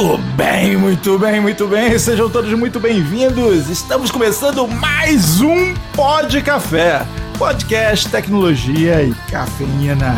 Muito bem, muito bem, muito bem. Sejam todos muito bem-vindos. Estamos começando mais um Pod Café, podcast, tecnologia e cafeína.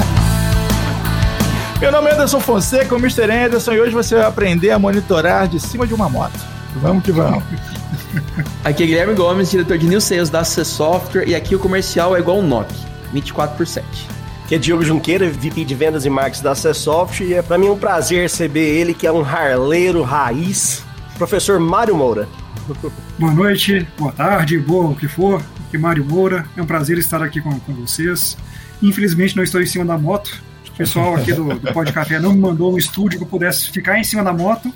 Meu nome é Anderson Fonseca, o Mr. Anderson, e hoje você vai aprender a monitorar de cima de uma moto. Vamos que vamos. Aqui é Guilherme Gomes, diretor de New Sales da C Software, e aqui o comercial é igual um NOC, 24 por 7 que é Diogo Junqueira, VP de Vendas e Marketing da Acessoft, e é para mim um prazer receber ele, que é um harleiro raiz, professor Mário Moura. Boa noite, boa tarde, boa o que for, aqui é Mário Moura, é um prazer estar aqui com, com vocês. Infelizmente não estou em cima da moto, o pessoal aqui do, do Pod Café não me mandou um estúdio que eu pudesse ficar em cima da moto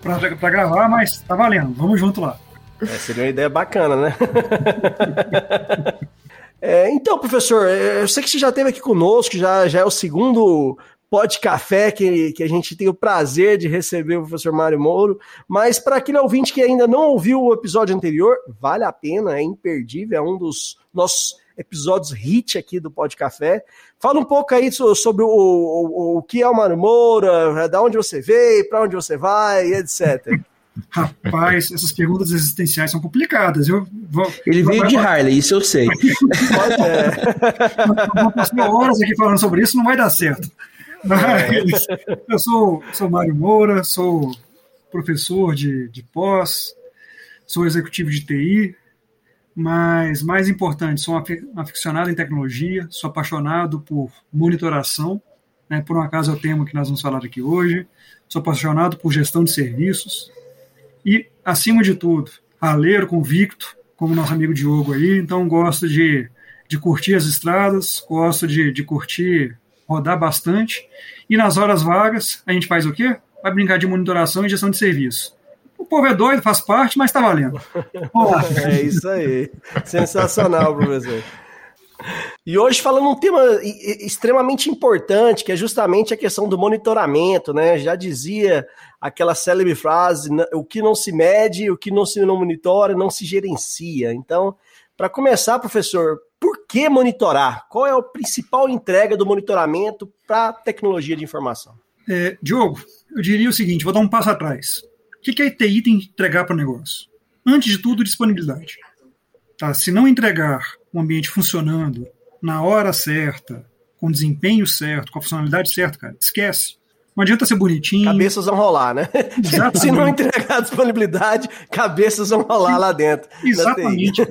para gravar, mas tá valendo, vamos junto lá. É, seria uma ideia bacana, né? É, então, professor, é, eu sei que você já esteve aqui conosco, já, já é o segundo Pod Café que, que a gente tem o prazer de receber o professor Mário Mouro, mas para aquele ouvinte que ainda não ouviu o episódio anterior, vale a pena, é imperdível, é um dos nossos episódios hit aqui do Pod Café. Fala um pouco aí sobre o, o, o que é o Mário Moura, da onde você veio, para onde você vai, etc. Rapaz, essas perguntas existenciais são complicadas. Eu vou, Ele veio de Harley, isso eu sei. Vou passar horas aqui falando sobre isso, não vai dar certo. Mas eu sou, sou Mário Moura, sou professor de, de pós, sou executivo de TI, mas mais importante, sou um aficionado em tecnologia, sou apaixonado por monitoração, né, por um acaso é o tema que nós vamos falar aqui hoje, sou apaixonado por gestão de serviços, e, acima de tudo, raleiro convicto, como nosso amigo Diogo aí, então gosto de, de curtir as estradas, gosto de, de curtir, rodar bastante. E nas horas vagas, a gente faz o quê? Vai brincar de monitoração e gestão de serviço. O povo é doido, faz parte, mas tá valendo. é isso aí. Sensacional, professor. E hoje falando um tema extremamente importante, que é justamente a questão do monitoramento, né? Já dizia aquela célebre frase: o que não se mede, o que não se não monitora, não se gerencia. Então, para começar, professor, por que monitorar? Qual é a principal entrega do monitoramento para a tecnologia de informação? É, Diogo, eu diria o seguinte: vou dar um passo atrás. O que a ITI tem que entregar para o negócio? Antes de tudo, disponibilidade. Tá? Se não entregar um ambiente funcionando na hora certa, com desempenho certo, com a funcionalidade certa, cara, esquece. Não adianta ser bonitinho. Cabeças vão rolar, né? Exatamente. Se não entregar a disponibilidade, cabeças vão rolar lá dentro. Exatamente.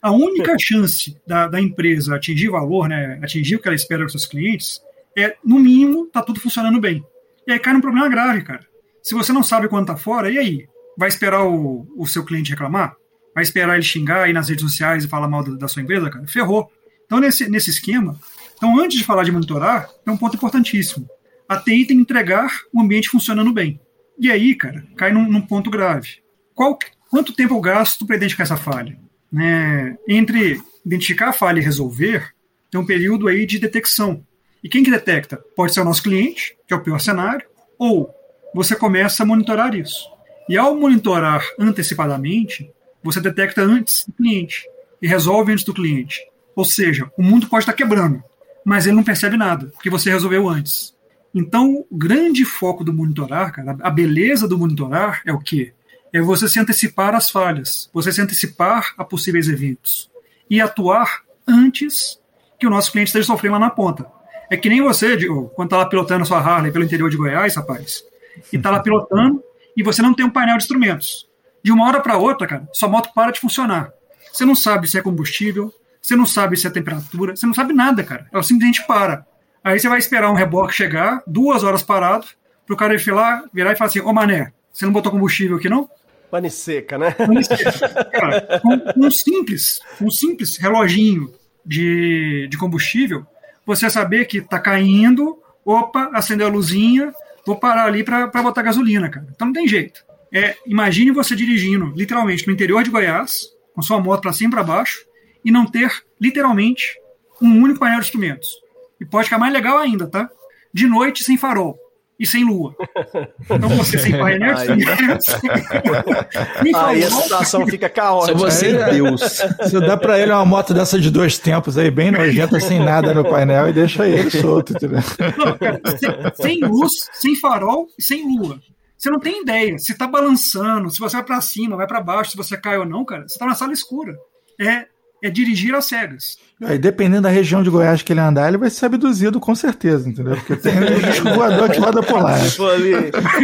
A única chance da, da, empresa atingir valor, né, atingir o que ela espera dos seus clientes, é, no mínimo, tá tudo funcionando bem. E aí cai num problema grave, cara. Se você não sabe quando tá fora, e aí? Vai esperar o, o seu cliente reclamar? Vai esperar ele xingar aí nas redes sociais e falar mal da, da sua empresa, cara? Ferrou. Então, nesse, nesse esquema, então, antes de falar de monitorar, tem um ponto importantíssimo a TI tem que entregar o ambiente funcionando bem. E aí, cara, cai num, num ponto grave. Qual, quanto tempo eu gasto para identificar essa falha? Né? Entre identificar a falha e resolver, tem um período aí de detecção. E quem que detecta? Pode ser o nosso cliente, que é o pior cenário, ou você começa a monitorar isso. E ao monitorar antecipadamente, você detecta antes do cliente e resolve antes do cliente. Ou seja, o mundo pode estar quebrando, mas ele não percebe nada, porque você resolveu antes. Então, o grande foco do monitorar, cara, a beleza do monitorar é o quê? É você se antecipar às falhas, você se antecipar a possíveis eventos e atuar antes que o nosso cliente esteja sofrendo lá na ponta. É que nem você, quando está lá pilotando a sua Harley pelo interior de Goiás, rapaz, e está lá pilotando e você não tem um painel de instrumentos. De uma hora para outra, cara, sua moto para de funcionar. Você não sabe se é combustível, você não sabe se é temperatura, você não sabe nada, cara. Ela simplesmente para. Aí você vai esperar um reboque chegar, duas horas parado, pro cara virar, virar e falar assim: Ô mané, você não botou combustível aqui não? Pane seca, né? Pane seca. Cara, um, um, simples, um simples reloginho de, de combustível, você saber que tá caindo, opa, acendeu a luzinha, vou parar ali para botar gasolina, cara. Então não tem jeito. É, imagine você dirigindo, literalmente, no interior de Goiás, com sua moto para cima e para baixo, e não ter, literalmente, um único painel de instrumentos. E pode ficar mais legal ainda, tá? De noite sem farol e sem lua. Então você sem painel, Aí, aí a situação fica caótica. Se você é Deus. Você dá pra ele uma moto dessa de dois tempos aí, bem nojenta, sem nada no painel e deixa ele solto. Não, cara, sem, sem, luz, sem farol e sem lua. Você não tem ideia se está balançando, se você vai para cima, vai para baixo, se você cai ou não, cara. Você está na sala escura. É, é dirigir às cegas. Aí, dependendo da região de Goiás que ele andar, ele vai ser abduzido com certeza, entendeu? Porque tem um voador que roda por lá. Se for ali,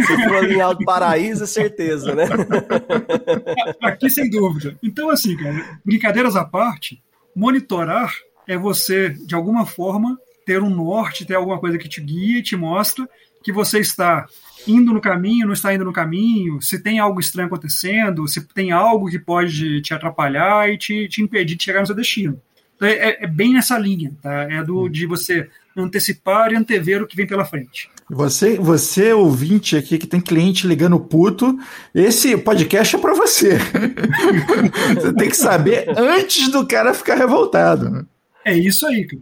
se for ali em Alto Paraíso, é certeza, né? Aqui sem dúvida. Então, assim, cara, brincadeiras à parte, monitorar é você, de alguma forma, ter um norte, ter alguma coisa que te guia e te mostra que você está indo no caminho, não está indo no caminho, se tem algo estranho acontecendo, se tem algo que pode te atrapalhar e te, te impedir de chegar no seu destino. Então, é, é, bem nessa linha, tá? É do de você antecipar e antever o que vem pela frente. Você, você ouvinte aqui que tem cliente ligando puto, esse podcast é para você. você tem que saber antes do cara ficar revoltado. É isso aí. Cara.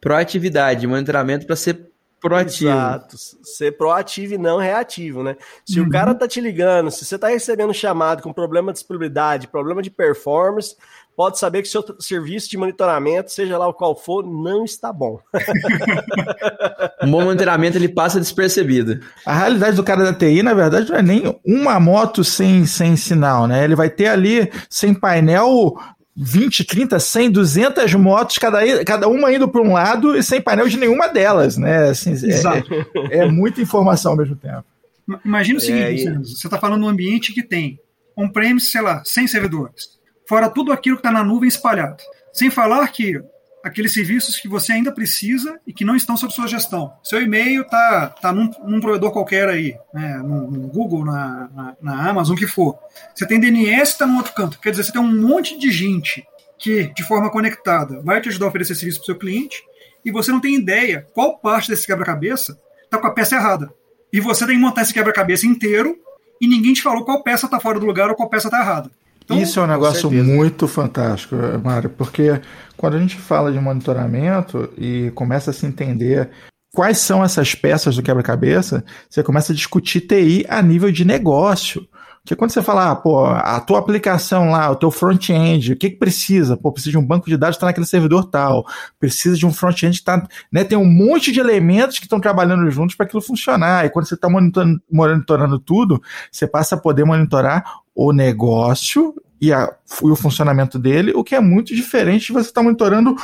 Proatividade, monitoramento para ser proativo. Exato. Ser proativo e não reativo, né? Se uhum. o cara tá te ligando, se você tá recebendo chamado com problema de disponibilidade, problema de performance, pode saber que seu serviço de monitoramento, seja lá o qual for, não está bom. um bom monitoramento ele passa despercebido. A realidade do cara da TI, na verdade, não é nem uma moto sem, sem sinal, né? Ele vai ter ali sem painel 20, 30, 100, 200 motos, cada, cada uma indo para um lado e sem painel de nenhuma delas, né? Assim, é, é, muita informação ao mesmo tempo. Imagina o seguinte, é, você está falando de um ambiente que tem on-premise, sei lá, 100 servidores, fora tudo aquilo que está na nuvem espalhado. Sem falar que aqueles serviços que você ainda precisa e que não estão sob sua gestão. Seu e-mail está tá num, num, provedor qualquer aí, né, no, no Google, na, na, na, Amazon, o que for. Você tem DNS está no outro canto. Quer dizer, você tem um monte de gente que, de forma conectada, vai te ajudar a oferecer serviço para o seu cliente e você não tem ideia qual parte desse quebra-cabeça está com a peça errada. E você tem que montar esse quebra-cabeça inteiro e ninguém te falou qual peça está fora do lugar ou qual peça está errada. Então, Isso é um negócio muito fantástico, Mário, porque quando a gente fala de monitoramento e começa a se entender quais são essas peças do quebra-cabeça, você começa a discutir TI a nível de negócio. Porque quando você fala, ah, pô, a tua aplicação lá, o teu front-end, o que que precisa? Pô, precisa de um banco de dados que está naquele servidor tal, precisa de um front-end que está, né, tem um monte de elementos que estão trabalhando juntos para aquilo funcionar. E quando você está monitorando, monitorando tudo, você passa a poder monitorar o negócio e, a, e o funcionamento dele, o que é muito diferente de você estar tá monitorando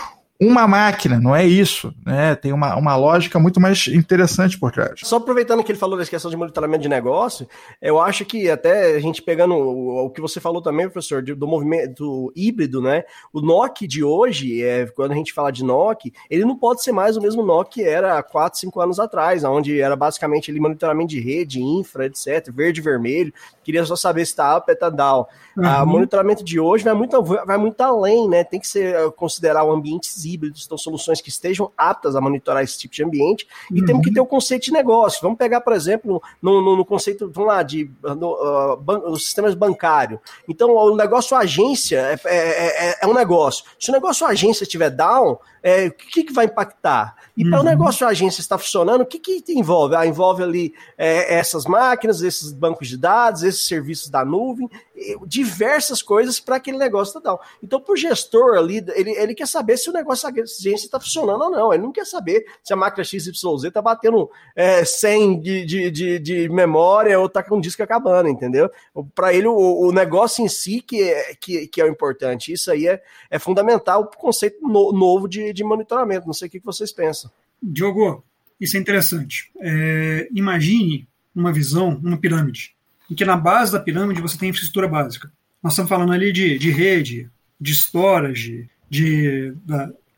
uma máquina, não é isso, né? Tem uma, uma lógica muito mais interessante por trás. Só aproveitando que ele falou da questão de monitoramento de negócio, eu acho que até a gente pegando o, o que você falou também, professor, do movimento híbrido, né? O NOC de hoje, é, quando a gente fala de NOC, ele não pode ser mais o mesmo NOC que era há 4, 5 anos atrás, onde era basicamente ele monitoramento de rede, infra, etc, verde e vermelho. Queria só saber se está up, está down. Uhum. O monitoramento de hoje vai muito, vai muito além, né? Tem que ser considerar o ambientes híbridos, então soluções que estejam aptas a monitorar esse tipo de ambiente, e uhum. temos que ter o um conceito de negócio. Vamos pegar, por exemplo, no, no, no conceito, vamos lá, de no, uh, ban os sistemas bancários. Então, o negócio agência é, é, é, é um negócio. Se o negócio agência estiver down, é, o que, que vai impactar? E uhum. para o negócio agência estar funcionando, o que, que envolve? Ah, envolve ali é, essas máquinas, esses bancos de dados, esses serviços da nuvem, diversas coisas para aquele negócio total. Então, para o gestor ali, ele, ele quer saber se o negócio está funcionando ou não. Ele não quer saber se a máquina XYZ está batendo é, 100 de, de, de, de, memória ou está com o disco acabando, entendeu? Para ele, o, o, negócio em si que é, que, que é o importante. Isso aí é, é fundamental o conceito no, novo de, de monitoramento. Não sei o que vocês pensam. Diogo, isso é interessante. É, imagine uma visão, uma pirâmide, em que na base da pirâmide você tem infraestrutura básica. Nós estamos falando ali de, de rede, de storage, de,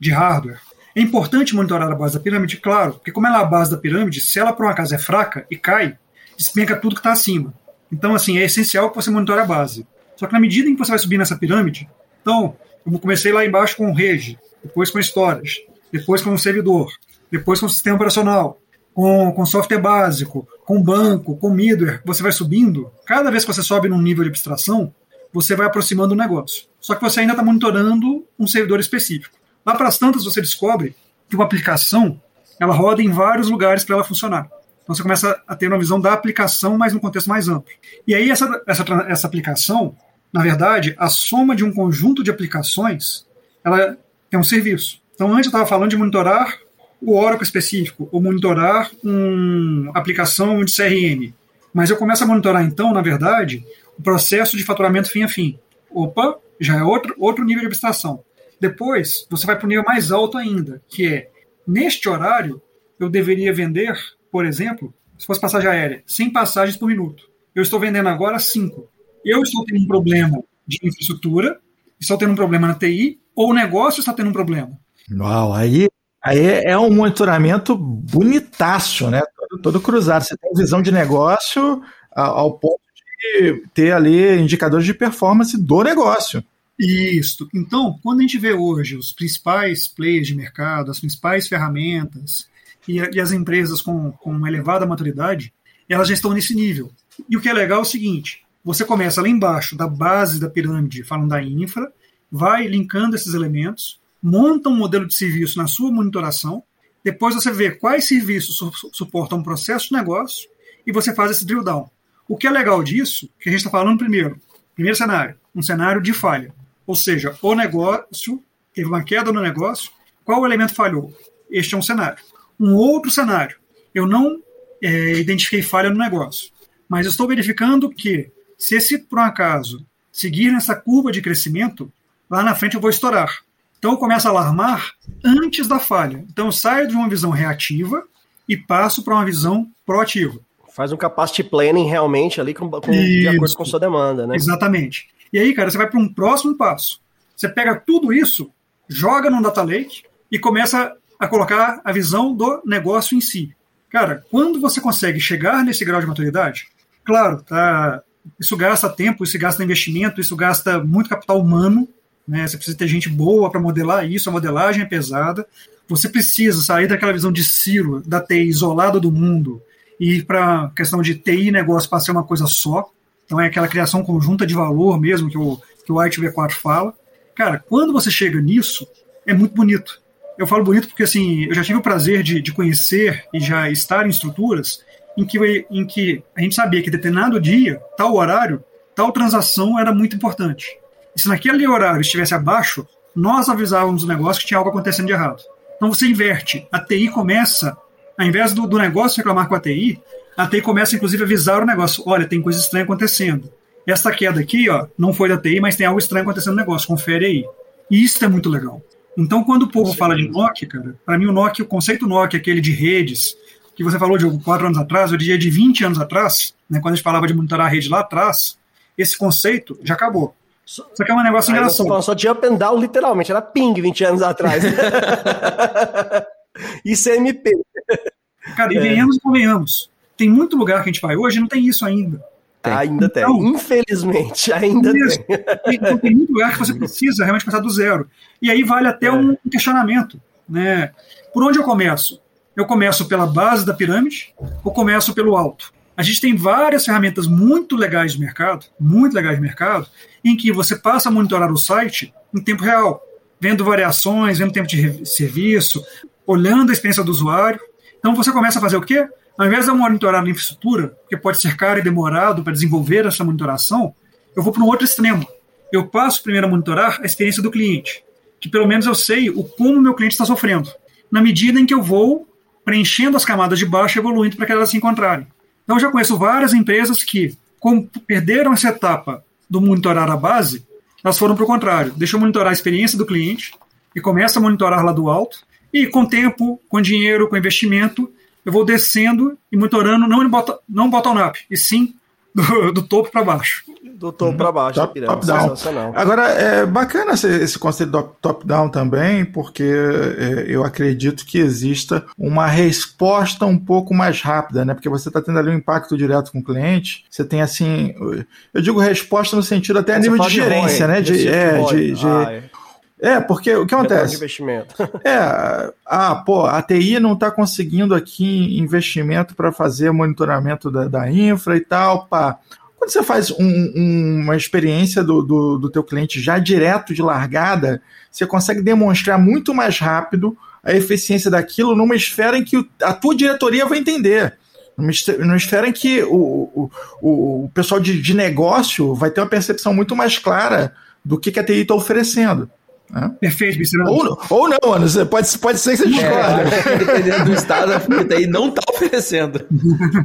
de hardware. É importante monitorar a base da pirâmide, claro, porque como ela é a base da pirâmide, se ela por um acaso é fraca e cai, despenca tudo que está acima. Então, assim, é essencial que você monitore a base. Só que na medida em que você vai subir nessa pirâmide, então, eu comecei lá embaixo com rede, depois com storage, depois com servidor, depois com sistema operacional, com, com software básico, com banco, com middleware, você vai subindo. Cada vez que você sobe num nível de abstração, você vai aproximando o negócio. Só que você ainda está monitorando um servidor específico. Lá para as tantas, você descobre que uma aplicação ela roda em vários lugares para ela funcionar. Então você começa a ter uma visão da aplicação, mas num contexto mais amplo. E aí essa, essa, essa aplicação, na verdade, a soma de um conjunto de aplicações, ela tem um serviço. Então antes eu estava falando de monitorar o Oracle específico, ou monitorar uma aplicação de CRM. Mas eu começo a monitorar, então, na verdade, o processo de faturamento fim a fim. Opa, já é outro, outro nível de abstração. Depois, você vai para o nível mais alto ainda, que é, neste horário, eu deveria vender, por exemplo, se fosse passagem aérea, 100 passagens por minuto. Eu estou vendendo agora 5. Eu estou tendo um problema de infraestrutura, estou tendo um problema na TI, ou o negócio está tendo um problema. Uau, aí, aí é um monitoramento bonitaço, né? Todo, todo cruzado. Você tem visão de negócio ao ponto de ter ali indicadores de performance do negócio. Isso. Então, quando a gente vê hoje os principais players de mercado, as principais ferramentas e, e as empresas com, com elevada maturidade, elas já estão nesse nível. E o que é legal é o seguinte: você começa lá embaixo da base da pirâmide, falando da infra, vai linkando esses elementos, monta um modelo de serviço na sua monitoração, depois você vê quais serviços su suportam um processo de negócio e você faz esse drill down. O que é legal disso, que a gente está falando primeiro, primeiro cenário, um cenário de falha. Ou seja, o negócio teve uma queda no negócio, qual elemento falhou? Este é um cenário. Um outro cenário, eu não é, identifiquei falha no negócio, mas estou verificando que se esse, por um acaso, seguir nessa curva de crescimento, lá na frente eu vou estourar. Então eu começo a alarmar antes da falha. Então eu saio de uma visão reativa e passo para uma visão proativa. Faz um capacity planning realmente ali com, com de acordo com sua demanda, né? Exatamente. E aí, cara, você vai para um próximo passo. Você pega tudo isso, joga num data lake e começa a colocar a visão do negócio em si. Cara, quando você consegue chegar nesse grau de maturidade, claro, tá, isso gasta tempo, isso gasta investimento, isso gasta muito capital humano, né? Você precisa ter gente boa para modelar isso, a modelagem é pesada. Você precisa sair daquela visão de silo, da TI isolada do mundo, e ir para a questão de TI e negócio para ser uma coisa só. Então é aquela criação conjunta de valor mesmo que o, que o White V4 fala. Cara, quando você chega nisso, é muito bonito. Eu falo bonito porque assim, eu já tive o prazer de, de conhecer e já estar em estruturas em que, em que a gente sabia que determinado dia, tal horário, tal transação era muito importante. E se naquele horário estivesse abaixo, nós avisávamos o negócio que tinha algo acontecendo de errado. Então você inverte. A TI começa, ao invés do, do negócio reclamar com a TI, a TI começa inclusive a avisar o negócio: olha, tem coisa estranha acontecendo. Essa queda aqui, ó, não foi da TI, mas tem algo estranho acontecendo no negócio, confere aí. E isso é muito legal. Então, quando o povo Sim. fala de NOC, cara, para mim o NOC, o conceito NOC, aquele de redes, que você falou de quatro anos atrás, eu diria de 20 anos atrás, né, quando a gente falava de monitorar a rede lá atrás, esse conceito já acabou. Só que é um negócio Aí engraçado. Só de up and down, literalmente, era ping 20 anos atrás. Isso é MP. Cara, e venhamos é. e convenhamos. Tem muito lugar que a gente vai hoje não tem isso ainda. Tem. Ainda então, tem. Infelizmente, ainda tem. tem. Então, tem muito lugar que você precisa realmente começar do zero. E aí vale até é. um questionamento. Né? Por onde eu começo? Eu começo pela base da pirâmide ou começo pelo alto? A gente tem várias ferramentas muito legais de mercado, muito legais de mercado, em que você passa a monitorar o site em tempo real, vendo variações, vendo tempo de serviço, olhando a experiência do usuário. Então você começa a fazer o quê? Ao invés de eu monitorar a infraestrutura, que pode ser caro e demorado para desenvolver essa monitoração, eu vou para um outro extremo. Eu passo primeiro a monitorar a experiência do cliente, que pelo menos eu sei o como meu cliente está sofrendo, na medida em que eu vou preenchendo as camadas de baixo e evoluindo para que elas se encontrarem. Então, eu já conheço várias empresas que, como perderam essa etapa do monitorar a base, elas foram para o contrário. Deixa eu monitorar a experiência do cliente e começa a monitorar lá do alto. E com tempo, com dinheiro, com investimento, eu vou descendo e monitorando não, bottom, não bottom-up, e sim do, do topo para baixo do topo para baixo top, pirâmide. Top Agora, é bacana esse, esse conceito do top-down também, porque é, eu acredito que exista uma resposta um pouco mais rápida, né? Porque você está tendo ali um impacto direto com o cliente. Você tem assim, eu digo resposta no sentido até a nível de gerência, né? De, é, de, de, ah, é. É, porque o que acontece? investimento. é, ah, pô, a TI não está conseguindo aqui investimento para fazer monitoramento da, da infra e tal, pá. Quando você faz um, um, uma experiência do, do, do teu cliente já direto de largada, você consegue demonstrar muito mais rápido a eficiência daquilo numa esfera em que a tua diretoria vai entender. Numa esfera em que o, o, o pessoal de, de negócio vai ter uma percepção muito mais clara do que, que a TI está oferecendo. É. Perfeito. Ou, ou não, mano. Você pode, pode ser que você discorde. É, dependendo do estado, a TI não tá oferecendo.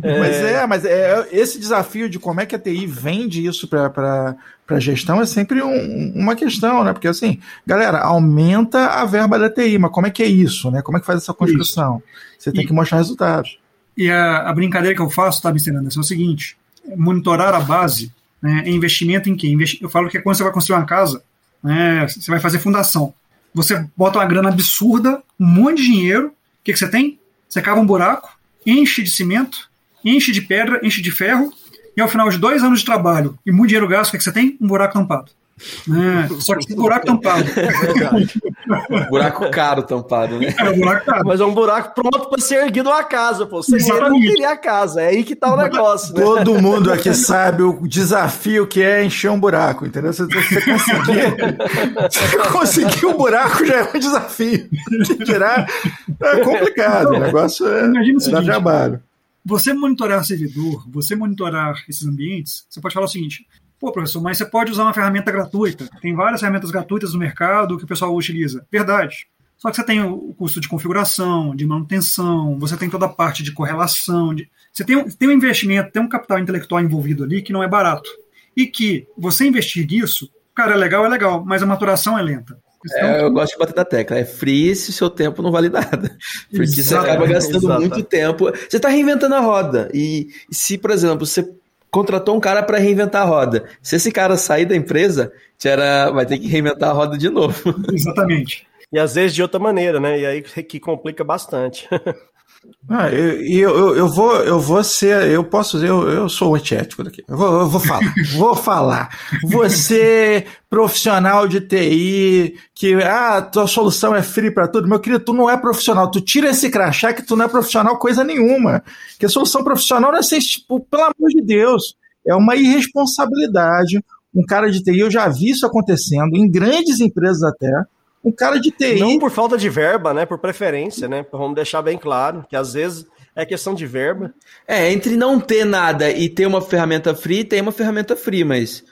Mas é, mas é, esse desafio de como é que a TI vende isso para a gestão é sempre um, uma questão, né? Porque assim, galera, aumenta a verba da TI, mas como é que é isso, né? Como é que faz essa construção? Você tem E- que mostrar resultados. E a, a brincadeira que eu faço, tá. Anderson, é o seguinte: monitorar a base né, é investimento em quê? Eu falo que é quando você vai construir uma casa, né, você vai fazer fundação. Você bota uma grana absurda, um monte de dinheiro. O que, que você tem? Você cava um buraco, enche de cimento, enche de pedra, enche de ferro, e ao final de dois anos de trabalho e muito dinheiro gasto, o que, que você tem? Um buraco tampado. Né? Só que buraco tampado. Buraco caro tampado, né? É, o buraco tampado. Mas é um buraco pronto para ser erguido uma casa, pô. Você não Exatamente. queria a casa. É aí que tá o negócio, né? Todo mundo aqui sabe o desafio que é encher um buraco, entendeu? Se você conseguir, se conseguir um buraco já é um desafio. Tirar é complicado. O negócio é, Imagina o dá seguinte, trabalho. você monitorar servidor, você monitorar esses ambientes, você pode falar o seguinte: pô, professor, mas você pode usar uma ferramenta gratuita. Tem várias ferramentas gratuitas no mercado que o pessoal utiliza. Verdade. Só que você tem o custo de configuração, de manutenção, você tem toda a parte de correlação. De... Você tem, um- tem um investimento, tem um capital intelectual envolvido ali que não é barato. E que você investir nisso, cara, é legal, é legal, mas a maturação é lenta. Então, É, eu gosto de bater na tecla. É free se o seu tempo não vale nada. Porque você acaba gastando muito tempo. Você está reinventando a roda. E se, por exemplo, você contratou um cara para reinventar a roda, se esse cara sair da empresa, era, vai ter que reinventar a roda de novo. Exatamente. E às vezes de outra maneira, né? E aí que complica bastante. Ah, e eu, eu, eu vou, eu vou ser, eu posso dizer, eu, eu sou antiético daqui. Eu vou, eu vou falar, vou falar. Você, profissional de TI, que ah, tua solução é free para tudo, meu querido, tu não é profissional. Tu tira esse crachá que tu não é profissional coisa nenhuma. Que a solução profissional não é ser, tipo, pelo amor de Deus, é uma irresponsabilidade. Um cara de TI, eu já vi isso acontecendo em grandes empresas até. Um cara de TI. Não por falta de verba, né? Por preferência, né? Vamos deixar bem claro que às vezes é questão de verba. É, entre não ter nada e ter uma ferramenta free, tem uma ferramenta free, mas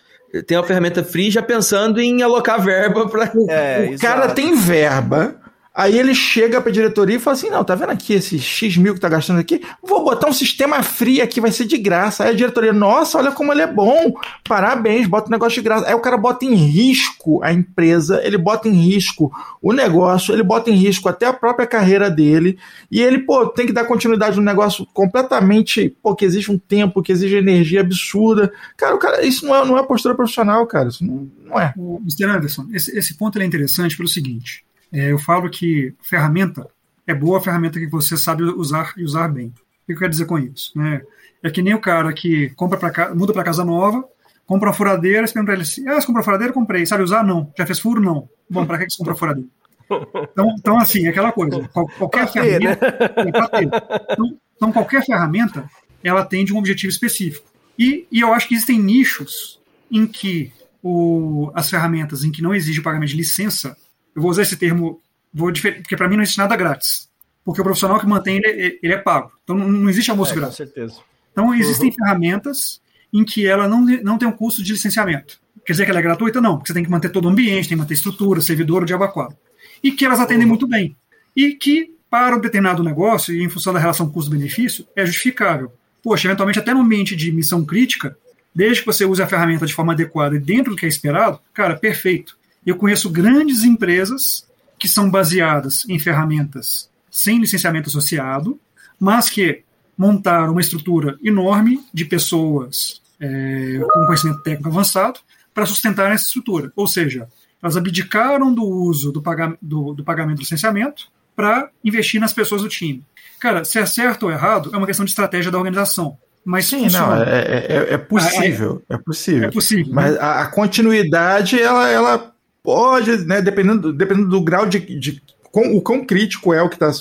tem uma ferramenta free já pensando em alocar verba para. É, o cara exato. tem verba, aí ele chega pra diretoria e fala assim: não, tá vendo aqui esse X mil que tá gastando aqui? Vou botar um sistema free aqui, vai ser de graça. Aí a diretoria, nossa, olha como ele é bom, parabéns, bota um negócio de graça. Aí o cara bota em risco a empresa, ele bota em risco o negócio, ele bota em risco até a própria carreira dele, e ele, pô, tem que dar continuidade no negócio completamente, pô, que exige um tempo, que exige energia absurda. Cara, o cara, isso não é, não é postura profissional, cara, isso não, não é. Mr. Anderson, esse, esse ponto é interessante pelo seguinte: é, eu falo que ferramenta é boa a ferramenta que você sabe usar e usar bem. O que eu quero dizer com isso? né? É que nem o cara que compra pra, muda para casa nova, compra uma furadeira, você pergunta pra ele assim: ah, você comprou furadeira? Comprei. Sabe usar? Não. Já fez furo? Não. Bom, para que você comprou furadeira? Então, então, assim, é aquela coisa. Qual- qualquer né? ferramenta. é. Então, então, qualquer ferramenta, ela atende um objetivo específico. E, e eu acho que existem nichos em que o, as ferramentas em que não exige o pagamento de licença, eu vou usar esse termo, vou porque para mim não existe nada grátis. Porque o profissional que mantém, ele, ele é pago. Então não, existe almoço É, com grátis. certeza. Então existem ferramentas em que ela não, não tem um custo de licenciamento. Quer dizer que ela é gratuita? Não, porque você tem que manter todo o ambiente, tem que manter estrutura, servidor, o diabo. E que elas atendem muito bem. E que, para um determinado negócio, e em função da relação custo-benefício, é justificável. Poxa, eventualmente, até no ambiente de missão crítica, desde que você use a ferramenta de forma adequada e dentro do que é esperado, cara, perfeito. Eu conheço grandes empresas que são baseadas em ferramentas sem licenciamento associado, mas que montaram uma estrutura enorme de pessoas é, com conhecimento técnico avançado para sustentar essa estrutura. Ou seja, elas abdicaram do uso do, do, do pagamento do licenciamento para investir nas pessoas do time. Cara, se é certo ou errado, é uma questão de estratégia da organização. Mas Sim, funciona. não, é, é, é possível, é possível. É possível. Mas a, a continuidade, ela, ela pode, né, dependendo, dependendo do grau de, de o quão crítico é o que está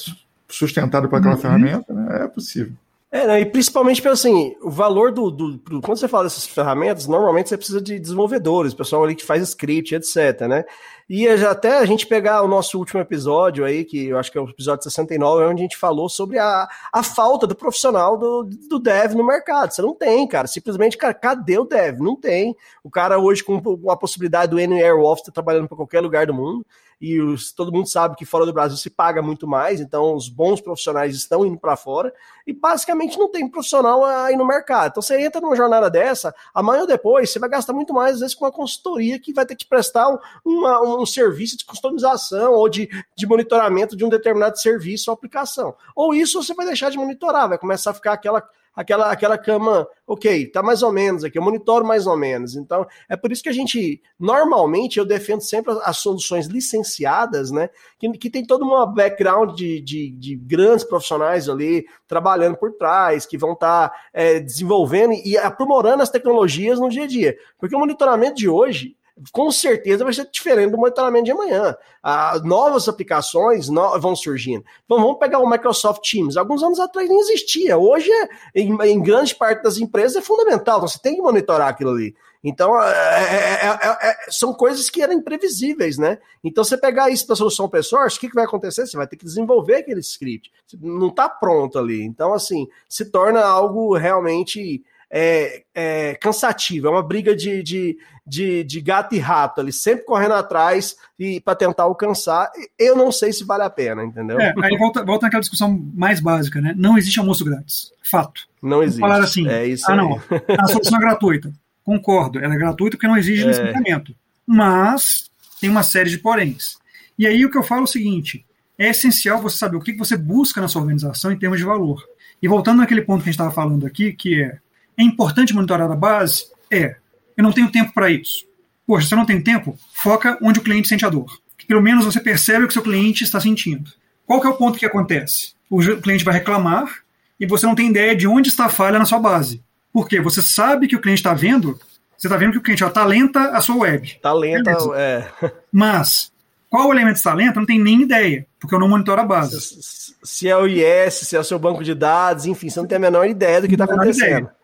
sustentado por aquela Uhum. ferramenta, né, é possível. É, né, e principalmente pelo assim, o valor do, do, do- Quando você fala dessas ferramentas, normalmente você precisa de desenvolvedores, pessoal ali que faz script, etc. Né? ia já até a gente pegar o nosso último episódio aí, que eu acho que é o episódio 69, onde a gente falou sobre a, a falta do profissional do, do dev no mercado. Você não tem, cara. Simplesmente, cara, cadê o dev? Não tem. O cara hoje com a possibilidade do Anywhere Office tá trabalhando para qualquer lugar do mundo e os, todo mundo sabe que fora do Brasil se paga muito mais, então os bons profissionais estão indo para fora e basicamente não tem profissional aí no mercado. Então você entra numa jornada dessa, amanhã ou depois você vai gastar muito mais, às vezes, com uma consultoria que vai ter que prestar um, uma, um serviço de customização ou de, de monitoramento de um determinado serviço ou aplicação. Ou isso você vai deixar de monitorar, vai começar a ficar aquela aquela, aquela cama, ok, tá mais ou menos aqui, eu monitoro mais ou menos. Então, é por isso que a gente, normalmente, eu defendo sempre as soluções licenciadas, né? Que, que tem todo um background de, de, de grandes profissionais ali trabalhando por trás, que vão estar tá, é, desenvolvendo e aprimorando as tecnologias no dia a dia. Porque o monitoramento de hoje, com certeza vai ser diferente do monitoramento de amanhã. Ah, novas aplicações no, vão surgindo. Então, vamos pegar o Microsoft Teams. Alguns anos atrás nem existia. Hoje, é, em, em, grande parte das empresas, é fundamental. Então, você tem que monitorar aquilo ali. Então, é, é, é, é são coisas que eram imprevisíveis, né? Então, você pegar isso para solução open source, o que, que vai acontecer? Você vai ter que desenvolver aquele script. Não está pronto ali. Então, assim, se torna algo realmente é, é, cansativo, é uma briga de, de, de, de, gato e rato ali, sempre correndo atrás e para tentar alcançar. Eu não sei se vale a pena, entendeu? É, aí volta, volta naquela discussão mais básica, né? Não existe almoço grátis. Fato. Não existe. Falar assim, é isso ah, não, a solução é gratuita. Concordo, ela é gratuita porque não exige é. licenciamento. Mas tem uma série de poréns. E aí o que eu falo é o seguinte: é essencial você saber o que você busca na sua organização em termos de valor. E voltando naquele ponto que a gente estava falando aqui, que é é importante monitorar a base? É. Eu não tenho tempo para isso. Poxa, se eu não tem tempo, foca onde o cliente sente a dor. Que pelo menos você percebe o que seu cliente está sentindo. Qual que é o ponto que acontece? O cliente vai reclamar e você não tem ideia de onde está a falha na sua base. Por quê? Você sabe que o cliente está vendo, você está vendo que o cliente está lenta a sua web. Está lenta, é. Mas, qual o elemento está lento, eu não tenho nem ideia, porque eu não monitoro a base. Se, se é o IS, se é o seu banco de dados, enfim, você não tem a menor ideia do que está acontecendo. Ideia.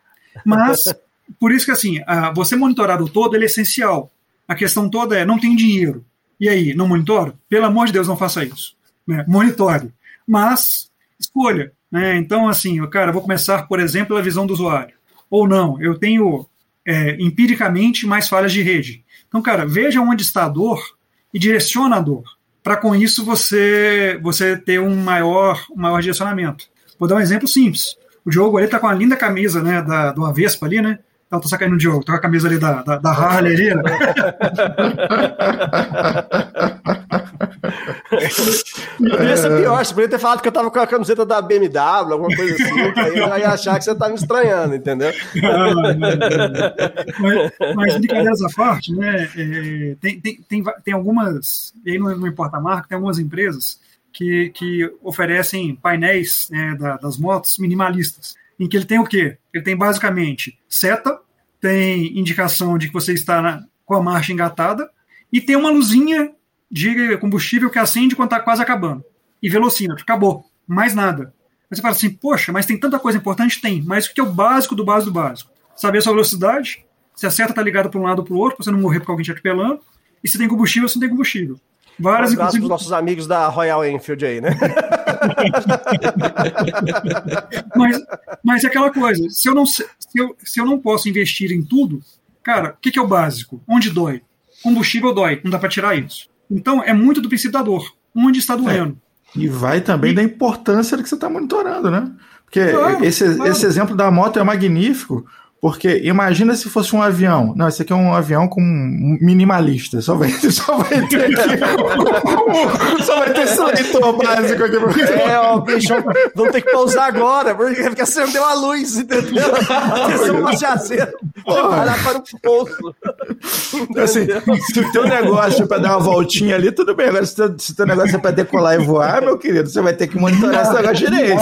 Mas, por isso que assim, você monitorar o todo é essencial. A questão toda é, não tem dinheiro. E aí, não monitoro? Pelo amor de Deus, não faça isso. Né? Monitore. Mas, escolha. Né? Então, assim, cara, vou começar, por exemplo, pela visão do usuário. Ou não, eu tenho é, empiricamente mais falhas de rede. Então, cara, veja onde está a dor e direciona a dor. Para com isso você você ter um maior, um maior direcionamento. Vou dar um exemplo simples. O Diogo ali tá com a linda camisa, né, da, do Avespa ali, né? Então, tô sacando o Diogo, tá com a camisa ali da, da, da Harley ali, né? Podia ser pior, você podia ter falado que eu tava com a camiseta da BMW, alguma coisa assim, que aí eu ia achar que você tava me estranhando, entendeu? Ah, mas, mas brincadeiras à parte, né? É, tem, tem, tem, tem algumas, e aí não, não importa a marca, tem algumas empresas que, que oferecem painéis né, da, das motos minimalistas, em que ele tem o quê? Ele tem basicamente seta, tem indicação de que você está na, com a marcha engatada, e tem uma luzinha de combustível que acende quando está quase acabando. E velocímetro, acabou. Mais nada. Aí você fala assim, poxa, mas tem tanta coisa importante? Tem, mas o que é o básico do básico do básico? Saber a sua velocidade, se a seta está ligada para um lado ou para o outro, para você não morrer porque alguém te atropelando, e se tem combustível se não tem combustível. Várias, um inclusive... os nossos amigos da Royal Enfield aí, né? mas, mas é aquela coisa, se eu, não, se, eu, se eu não posso investir em tudo, cara, o que, que é o básico? Onde dói? Combustível dói, não dá para tirar isso. Então, é muito do princípio da dor. Onde está doendo? É. E vai também e... da importância do que você está monitorando, né? Porque claro, esse, claro. esse exemplo da moto é magnífico, porque imagina se fosse um avião. Não, esse aqui é um avião com minimalista. Só vai, só vai ter aqui, só vai ter esse leitor básico aqui. É, ó, bicho, vamos ter que pausar agora, porque acendeu a luz, entendeu? Acendeu uma chaceira. Olhar para o poço. Assim, se o teu negócio é para dar uma voltinha ali, tudo bem. Agora, se o teu, se teu negócio é para decolar e voar, meu querido, você vai ter que monitorar esse negócio direito.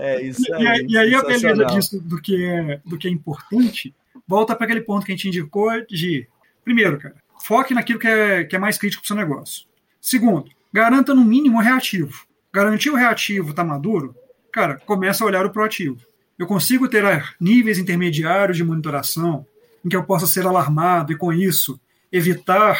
É, isso aí. E, e aí a beleza disso do que é é, do que é importante, volta para aquele ponto que a gente indicou de, primeiro, cara, foque naquilo que é, que é mais crítico para o seu negócio. Segundo, garanta no mínimo o reativo. Garantir o reativo está maduro, cara, começa a olhar o proativo. Eu consigo ter níveis intermediários de monitoração em que eu possa ser alarmado e, com isso, evitar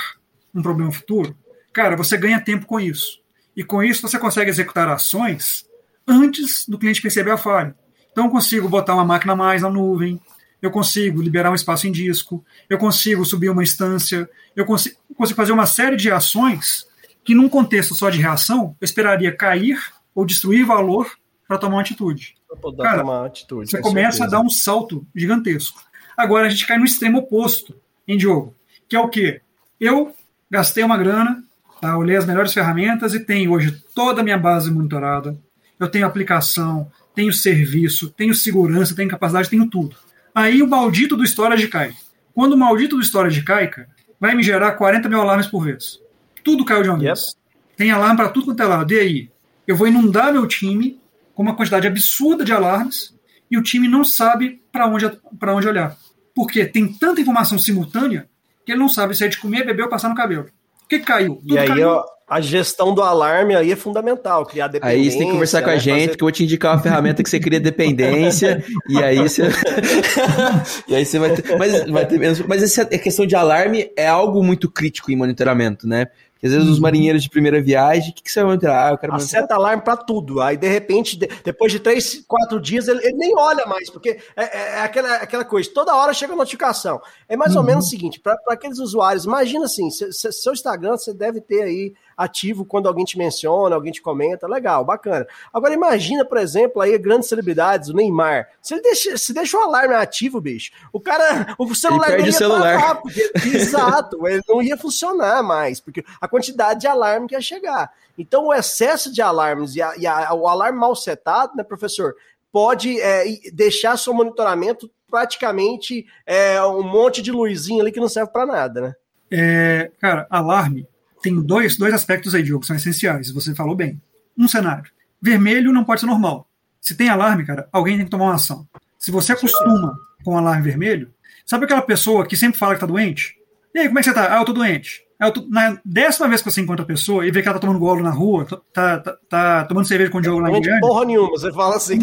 um problema futuro, cara, você ganha tempo com isso. E com isso você consegue executar ações antes do cliente perceber a falha. Então eu consigo botar uma máquina a mais na nuvem, eu consigo liberar um espaço em disco, eu consigo subir uma instância, eu consigo, consigo fazer uma série de ações que, num contexto só de reação, eu esperaria cair ou destruir valor para tomar uma atitude. Cara, tomar atitude, você começa certeza. a dar um salto gigantesco. Agora a gente cai no extremo oposto em jogo, que é o quê? Eu gastei uma grana, tá? olhei as melhores ferramentas e tenho hoje toda a minha base monitorada. Eu tenho aplicação, tenho serviço, tenho segurança, tenho capacidade, tenho tudo. Aí o maldito do storage cai. Quando o maldito do storage cai, cara, vai me gerar 40 mil alarmes por vez. Tudo caiu de uma vez. Yep. Tem alarme para tudo quanto é lado. E aí? Eu vou inundar meu time com uma quantidade absurda de alarmes e o time não sabe para onde, onde olhar. Porque tem tanta informação simultânea que ele não sabe se é de comer, beber ou passar no cabelo. O que caiu? Tudo e aí, caiu. Ó, a gestão do alarme aí é fundamental, criar dependência. Aí você tem que conversar com a né, gente, fazer... que eu vou te indicar uma ferramenta que você cria dependência, e aí você. e aí você vai ter. Mas, vai ter menos. Mas essa questão de alarme é algo muito crítico em monitoramento, né? às vezes os uhum. marinheiros de primeira viagem, o que, que você vai monitorar? Ah, eu quero monitorar. Seta alarme para tudo. Aí, de repente, de, depois de três, quatro dias, ele, ele, nem olha mais, porque é, é, é, aquela, aquela coisa, toda hora chega a notificação. É mais uhum. ou menos o seguinte, para aqueles usuários, imagina assim, se, se, seu Instagram, você deve ter aí ativo quando alguém te menciona, alguém te comenta, legal, bacana. Agora imagina, por exemplo, aí grandes celebridades, o Neymar. Se ele deixa, se deixa o alarme ativo, bicho, o cara, o celular ele perde ia celular. Travar, porque, exato, ele não ia funcionar mais, porque a quantidade de alarme que ia chegar. Então o excesso de alarmes e, a, e a, o alarme mal setado, né, professor, pode é, deixar seu monitoramento praticamente é, um monte de luzinha ali que não serve para nada, né? É, cara, alarme tem dois, dois aspectos aí, Diogo, que são essenciais. Você falou bem. Um cenário. Vermelho não pode ser normal. Se tem alarme, cara, alguém tem que tomar uma ação. Se você acostuma com alarme vermelho, sabe aquela pessoa que sempre fala que tá doente? E aí, como é que você tá? Ah, eu tô doente. Eu tô... Na décima vez que você encontra a pessoa e vê que ela tá tomando golo na rua, tá, tá, tá tomando cerveja com o Diogo lá em Goiânia... porra nenhuma, você fala assim.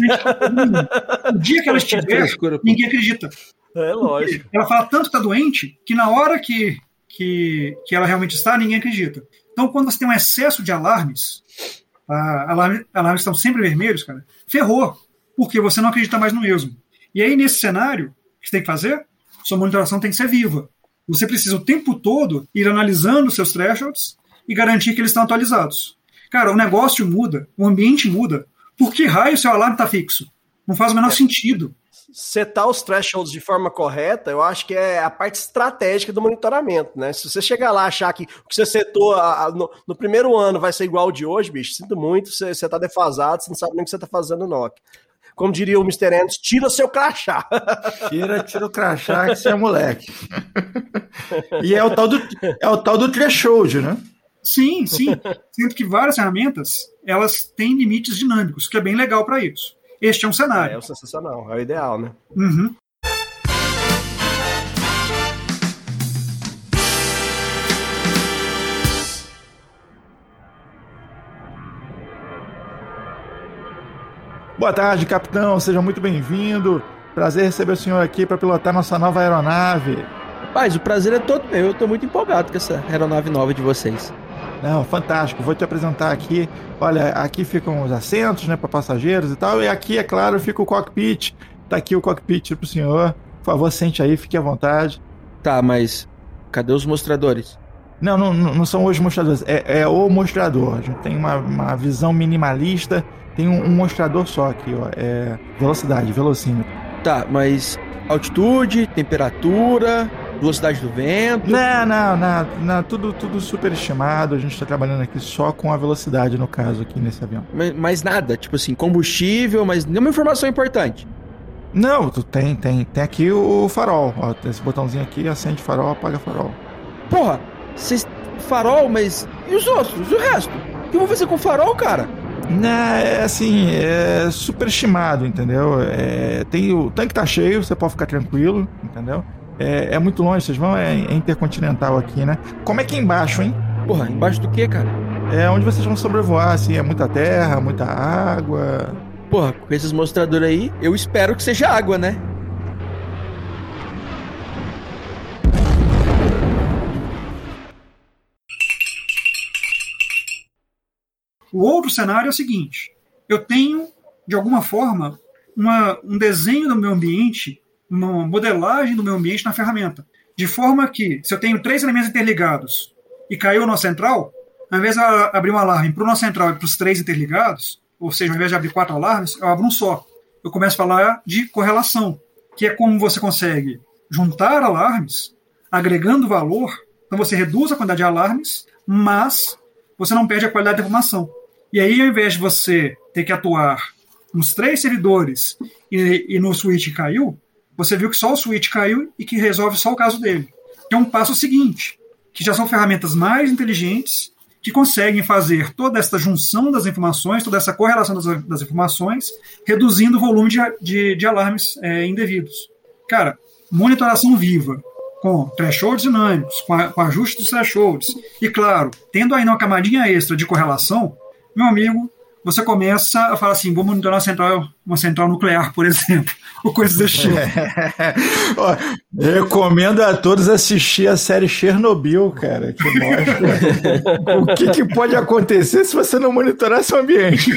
O dia que ela estiver, ninguém acredita. É lógico. Ela fala tanto que tá doente que na hora que que, que ela realmente está, ninguém acredita. Então, quando você tem um excesso de alarmes, tá, alarmes, alarmes estão sempre vermelhos, cara, ferrou, porque você não acredita mais no mesmo. E aí, nesse cenário, o que você tem que fazer? Sua monitoração tem que ser viva. Você precisa o tempo todo ir analisando seus thresholds e garantir que eles estão atualizados. Cara, o negócio muda, o ambiente muda. Por que raio seu alarme está fixo? Não faz o menor é. sentido setar os thresholds de forma correta, eu acho que é a parte estratégica do monitoramento, né? Se você chegar lá achar que o que você setou a, a, no, no, primeiro ano vai ser igual ao de hoje, bicho, sinto muito, você, você tá defasado, você não sabe nem o que você tá fazendo no. Como diria o Mr. Anderson, tira seu crachá. Tira, tira o crachá que você é moleque. e é o tal do, é o tal do threshold, né? Sim, sim. Sendo que várias ferramentas, elas têm limites dinâmicos, que é bem legal para isso. Este é um cenário. É, é sensacional, é o ideal, né? Uhum. Boa tarde, capitão. Seja muito bem-vindo. Prazer receber o senhor aqui para pilotar nossa nova aeronave. Rapaz, o prazer é todo meu. Eu estou muito empolgado com essa aeronave nova de vocês. Não, fantástico. Vou te apresentar aqui. Olha, aqui ficam os assentos, né, para passageiros e tal. E aqui, é claro, fica o cockpit. Tá aqui o cockpit pro senhor. Por favor, sente aí, fique à vontade. Tá, mas cadê os mostradores? Não, não, não são os mostradores. É, é o mostrador. A gente tem uma, uma visão minimalista. Tem um, um mostrador só aqui, ó. É velocidade, velocímetro. Tá, mas altitude, temperatura, velocidade do vento? Não, não, não, não tudo, tudo super estimado. A gente está trabalhando aqui só com a velocidade, no caso, aqui nesse avião. Mas, mas nada, tipo assim, combustível, mas nenhuma informação importante. Não, tu tem, tem. Tem aqui o farol. Ó, esse botãozinho aqui, acende farol, apaga farol. Porra, vocês. Farol, mas. E os outros? E o resto? O que eu vou fazer com o farol, cara? Não, é assim, é super estimado, entendeu? É, tem, o tanque tá cheio, você pode ficar tranquilo, entendeu? É, é muito longe, vocês vão, é, é intercontinental aqui, né? Como é que é embaixo, hein? Porra, embaixo do que, cara? É onde vocês vão sobrevoar, assim, é muita terra, muita água. Porra, com esses mostradores aí, eu espero que seja água, né? O outro cenário é o seguinte: eu tenho, de alguma forma, uma, um desenho do meu ambiente uma modelagem do meu ambiente na ferramenta. De forma que, se eu tenho três elementos interligados e caiu no central, ao invés de abrir um alarme para o nó central e para os três interligados, ou seja, ao invés de abrir quatro alarmes, eu abro um só. Eu começo a falar de correlação, que é como você consegue juntar alarmes, agregando valor, então você reduz a quantidade de alarmes, mas você não perde a qualidade da informação. E aí, ao invés de você ter que atuar nos três servidores e, e no switch caiu, você viu que só o switch caiu e que resolve só o caso dele. Que é um passo seguinte, que já são ferramentas mais inteligentes que conseguem fazer toda essa junção das informações, toda essa correlação das, das informações, reduzindo o volume de, de, de alarmes é, indevidos. Cara, monitoração viva, com thresholds dinâmicos, com, a, com ajuste dos thresholds, e claro, tendo ainda uma camadinha extra de correlação, meu amigo, você começa a falar assim, vou monitorar uma central, uma central nuclear, por exemplo, ou coisas desse tipo. É. recomendo a todos assistir a série Chernobyl, cara, que mostra o que, que, pode acontecer se você não monitorar seu ambiente.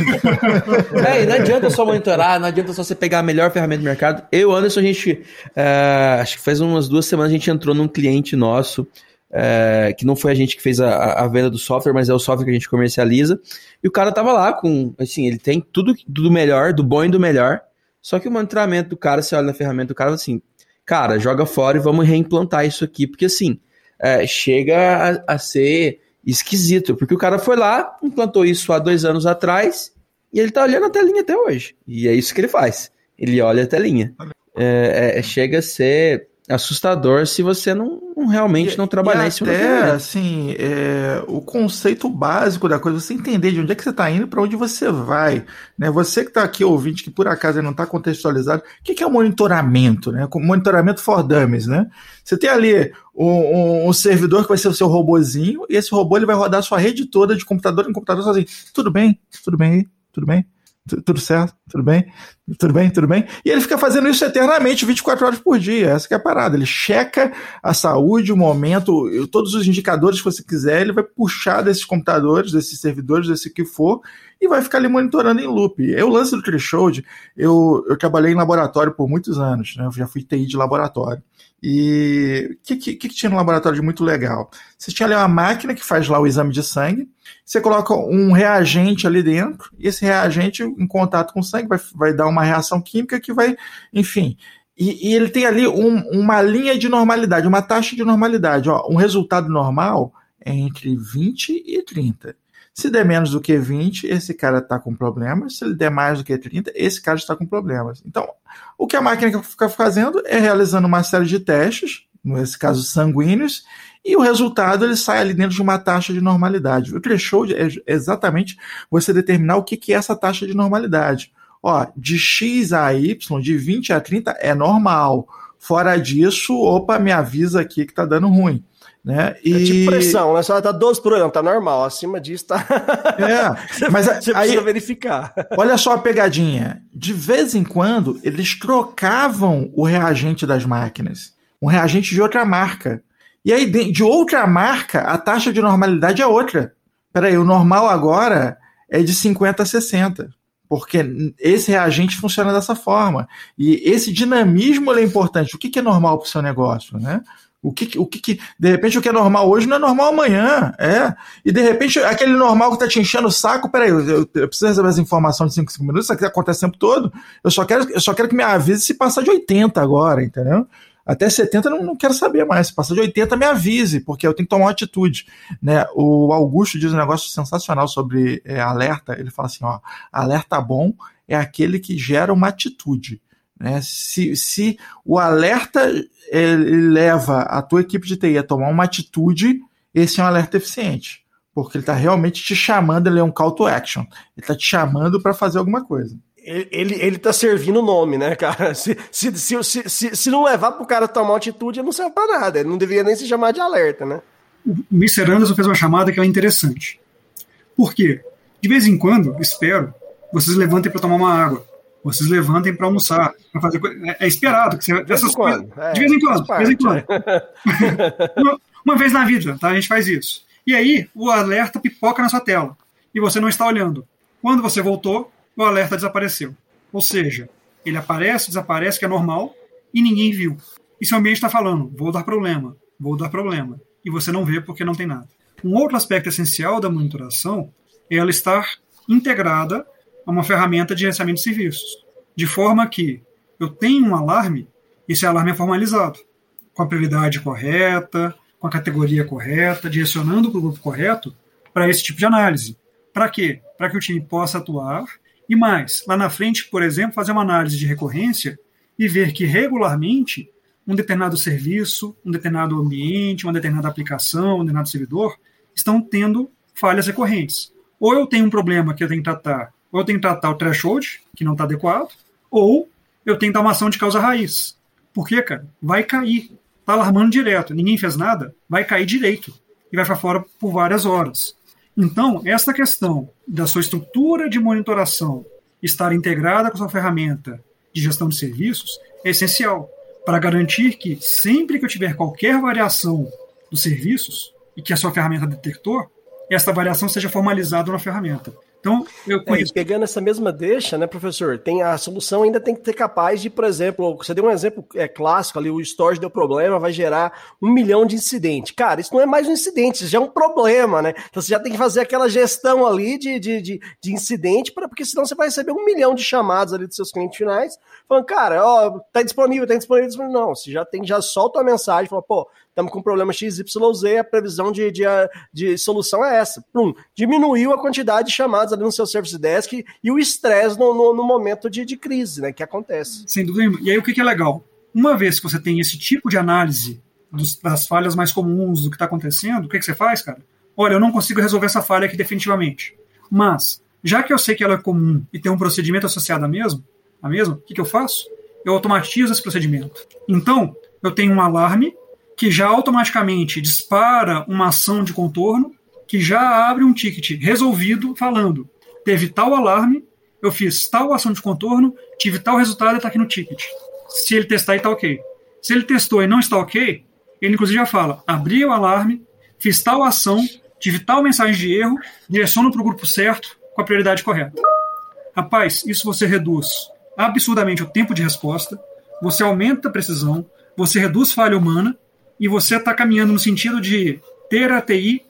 É, e não adianta só monitorar, não adianta só você pegar a melhor ferramenta do mercado. Eu, Anderson, a gente, uh, acho que faz umas duas semanas a gente entrou num cliente nosso, é, que não foi a gente que fez a, a, venda do software, mas é o software que a gente comercializa. E o cara tava lá com, assim, ele tem tudo do melhor, do bom e do melhor. Só que o monitoramento do cara, você olha na ferramenta do cara assim, cara, joga fora e vamos reimplantar isso aqui, porque assim, é, chega a, a, ser esquisito, porque o cara foi lá, implantou isso há dois anos atrás, e ele tá olhando a telinha até hoje. E é isso que ele faz. Ele olha a telinha. É, é, chega a ser assustador se você não, não realmente e, não trabalhar e isso até, assim, é, o conceito básico da coisa, você entender de onde é que você está indo para onde você vai. Né? Você que está aqui ouvinte, que por acaso não está contextualizado, o que, que é o monitoramento? Né? Monitoramento for dummies, né? Você tem ali um, um, um, servidor que vai ser o seu robozinho, e esse robô ele vai rodar a sua rede toda de computador em computador sozinho. Tudo bem? Tudo bem? Tudo bem? Tudo certo, tudo bem, tudo bem, tudo bem. E ele fica fazendo isso eternamente, 24 horas por dia. Essa é a parada. Ele checa a saúde, o momento, todos os indicadores que você quiser, ele vai puxar desses computadores, desses servidores, desse que for, e vai ficar ali monitorando em loop. Eu, o lance do threshold, eu, eu trabalhei em laboratório por muitos anos, né? Eu já fui TI de laboratório. E o que, que, que, tinha no laboratório de muito legal? Você tinha ali uma máquina que faz lá o exame de sangue, você coloca um reagente ali dentro, e esse reagente, em contato com o sangue, vai, vai dar uma reação química que vai, enfim. E, e ele tem ali um, uma linha de normalidade, uma taxa de normalidade. Ó, um resultado normal é entre 20 e 30. Se der menos do que 20, esse cara está com problemas. Se ele der mais do que 30, esse cara está com problemas. Então, o que a máquina fica fazendo é realizando uma série de testes, nesse caso sanguíneos, e o resultado ele sai ali dentro de uma taxa de normalidade. O threshold é exatamente você determinar o que é essa taxa de normalidade. Ó, de X a Y, de 20 a 30 é normal. Fora disso, opa, me avisa aqui que está dando ruim. Né? E... É tipo pressão, né? Só tá 12 por ano, tá normal. Acima disso tá. É, mas você aí, precisa verificar. Olha só a pegadinha. De vez em quando, eles trocavam o reagente das máquinas. Um reagente de outra marca. E aí, de outra marca, a taxa de normalidade é outra. Peraí, o normal agora é de 50 a 60 porque esse reagente funciona dessa forma. E esse dinamismo é importante. O que, é normal para o seu negócio? Né? O que, o que, de repente, o que é normal hoje não é normal amanhã. É. E de repente, aquele normal que tá te enchendo o saco, peraí, eu, eu, eu preciso receber as informações de 5, 5 minutos, isso aqui acontece o tempo todo. Eu só quero, eu só quero que me avise se passar de 80 agora, entendeu? Até 70 eu não, não quero saber mais. Se passar de 80, me avise, porque eu tenho que tomar uma atitude. Né? O Augusto diz um negócio sensacional sobre é, alerta. Ele fala assim: ó, alerta bom é aquele que gera uma atitude. Né? Se, se o alerta ele leva a tua equipe de TI a tomar uma atitude, esse é um alerta eficiente. Porque ele está realmente te chamando, ele é um call to action. Ele está te chamando para fazer alguma coisa. Ele, ele tá servindo o nome, né, cara? Se, se, se, se, se não levar pro cara tomar uma atitude, ele não serve pra nada. Ele não deveria nem se chamar de alerta, né? O Mr. Anderson fez uma chamada que é interessante. Por quê? De vez em quando, espero, vocês levantem para tomar uma água vocês levantem para almoçar, para fazer. É, é, esperado que você. Dessas coisas, é, de vez em quando, de vez em quando. uma, uma, vez na vida, tá? A gente faz isso. E aí, o alerta pipoca na sua tela. e você não está olhando. Quando você voltou, o alerta desapareceu. Ou seja, ele aparece, desaparece, que é normal, e ninguém viu. E seu ambiente está falando, vou dar problema, vou dar problema. E você não vê porque não tem nada. Um outro aspecto essencial da monitoração é ela estar integrada a uma ferramenta de gerenciamento de serviços. De forma que eu tenho um alarme, esse alarme é formalizado, com a prioridade correta, com a categoria correta, direcionando para o grupo correto para esse tipo de análise. Para quê? Para que o time possa atuar e mais, lá na frente, por exemplo, fazer uma análise de recorrência e ver que regularmente um determinado serviço, um determinado ambiente, uma determinada aplicação, um determinado servidor estão tendo falhas recorrentes. Ou eu tenho um problema que eu tenho que tratar, ou eu tenho que tratar o threshold, que não está adequado, ou eu tenho que dar uma ação de causa raiz. Por quê, cara? Vai cair. Está alarmando direto. Ninguém fez nada, vai cair direito. E vai para fora por várias horas. Então, essa questão da sua estrutura de monitoração estar integrada com a sua ferramenta de gestão de serviços é essencial para garantir que sempre que eu tiver qualquer variação dos serviços e que a sua ferramenta detectou, essa variação seja formalizada na ferramenta. Então, eu conheço. É, pegando essa mesma deixa, né, professor? Tem a solução ainda tem que ter capaz de, por exemplo, você deu um exemplo é, clássico ali, o storage deu problema, vai gerar um milhão de incidentes. Cara, isso não é mais um incidente, isso já é um problema, né? Então você já tem que fazer aquela gestão ali de, de, de, de incidente, pra, porque senão você vai receber um milhão de chamados ali dos seus clientes finais, falando, cara, ó, tá disponível, tá disponível, disponível. Não, você já tem, já solta a mensagem, fala, pô, estamos com problema XYZ, a previsão de, de, de solução é essa. Plum, diminuiu a quantidade de chamadas ali no seu service desk e o estresse no, no, no, momento de, de crise, né, que acontece. Sem dúvida. E aí o que, que é legal? Uma vez que você tem esse tipo de análise dos, das falhas mais comuns do que está acontecendo, o que, que você faz, cara? Olha, eu não consigo resolver essa falha aqui definitivamente. Mas, já que eu sei que ela é comum e tem um procedimento associado a mesmo, a mesma, o que, que eu faço? Eu automatizo esse procedimento. Então, eu tenho um alarme que já automaticamente dispara uma ação de contorno, que já abre um ticket resolvido falando: teve tal alarme, eu fiz tal ação de contorno, tive tal resultado e está aqui no ticket. Se ele testar e está ok. Se ele testou e não está ok, ele inclusive já fala: abri o alarme, fiz tal ação, tive tal mensagem de erro, direciono para o grupo certo, com a prioridade correta. Rapaz, isso você reduz absurdamente o tempo de resposta, você aumenta a precisão, você reduz falha humana e você está caminhando no sentido de ter a TI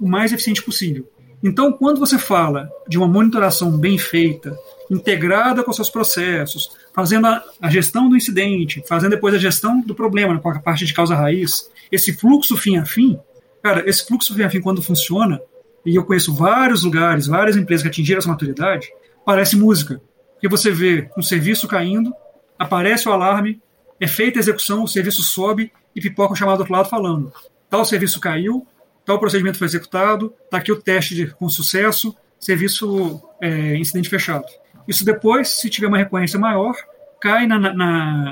o mais eficiente possível. Então, quando você fala de uma monitoração bem feita, integrada com seus processos, fazendo a, a, gestão do incidente, fazendo depois a gestão do problema, com a parte de causa raiz, esse fluxo fim a fim, cara, esse fluxo fim a fim, quando funciona, e eu conheço vários lugares, várias empresas que atingiram essa maturidade, parece música. Porque você vê um serviço caindo, aparece o alarme, é feita a execução, o serviço sobe e pipoca um chamado do outro lado falando: tal serviço caiu, tal procedimento foi executado, está aqui o teste de, com sucesso, serviço é, incidente fechado. Isso depois, se tiver uma recorrência maior, cai na, na,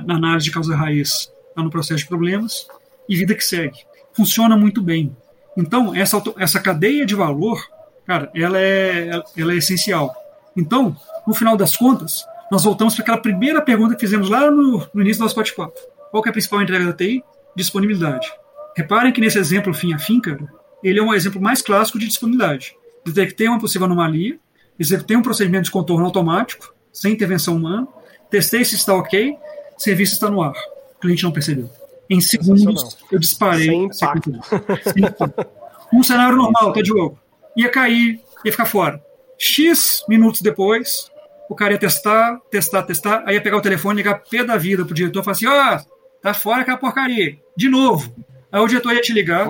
na análise de causa raiz, lá no processo de problemas, e vida que segue. Funciona muito bem. Então, essa, essa cadeia de valor, cara, ela é, ela é essencial. Então, no final das contas, nós voltamos para aquela primeira pergunta que fizemos lá no, no início do nosso bate-papo. Qual é a principal entrega da TI? Disponibilidade. Reparem que nesse exemplo fim a fim, cara, ele é um exemplo mais clássico de disponibilidade. Detectei uma possível anomalia, executei um procedimento de contorno automático, sem intervenção humana, testei se está ok, serviço está no ar. O cliente não percebeu. Em segundos, eu disparei. Sem impacto. Sem impacto. Um cenário normal, tá, Diogo? Ia cair, ia ficar fora. X minutos depois, o cara ia testar, testar, testar, aí ia pegar o telefone, ligar pé da vida pro diretor e falar assim: ó, oh, Tá fora aquela porcaria. De novo. Aí o diretor ia te ligar.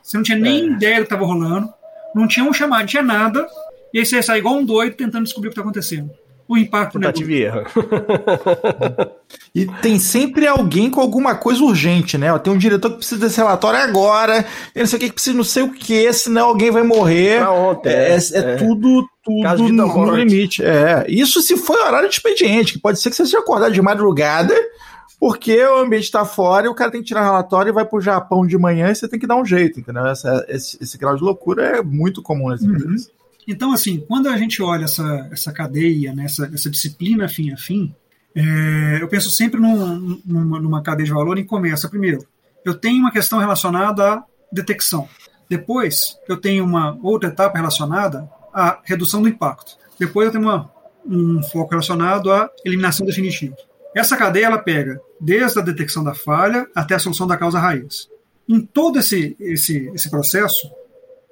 Você não tinha nem é. ideia do que estava rolando. Não tinha um chamado, não tinha nada. E aí você ia sair igual um doido tentando descobrir o que está acontecendo. O impacto negócio. e tem sempre alguém com alguma coisa urgente, né? Tem um diretor que precisa desse relatório agora, tem não sei o que que precisa não sei o que, senão alguém vai morrer. Pra ontem, é, é, é, é. tudo, tudo no, no limite. É. Isso se for horário de expediente, que pode ser que você seja acordado de madrugada porque o ambiente está fora e o cara tem que tirar relatório e vai para o Japão de manhã e você tem que dar um jeito, entendeu? Essa, esse, esse grau de loucura é muito comum nas uhum. empresas. Então, assim, quando a gente olha essa, essa cadeia, né, essa, essa disciplina fim a fim, é, eu penso sempre num, numa, numa cadeia de valor em começa. Primeiro, eu tenho uma questão relacionada à detecção. Depois, eu tenho uma outra etapa relacionada a redução do impacto. Depois eu tenho uma, um foco relacionado à eliminação definitiva. Essa cadeia ela pega desde a detecção da falha até a solução da causa raiz. Em todo esse, esse, esse processo,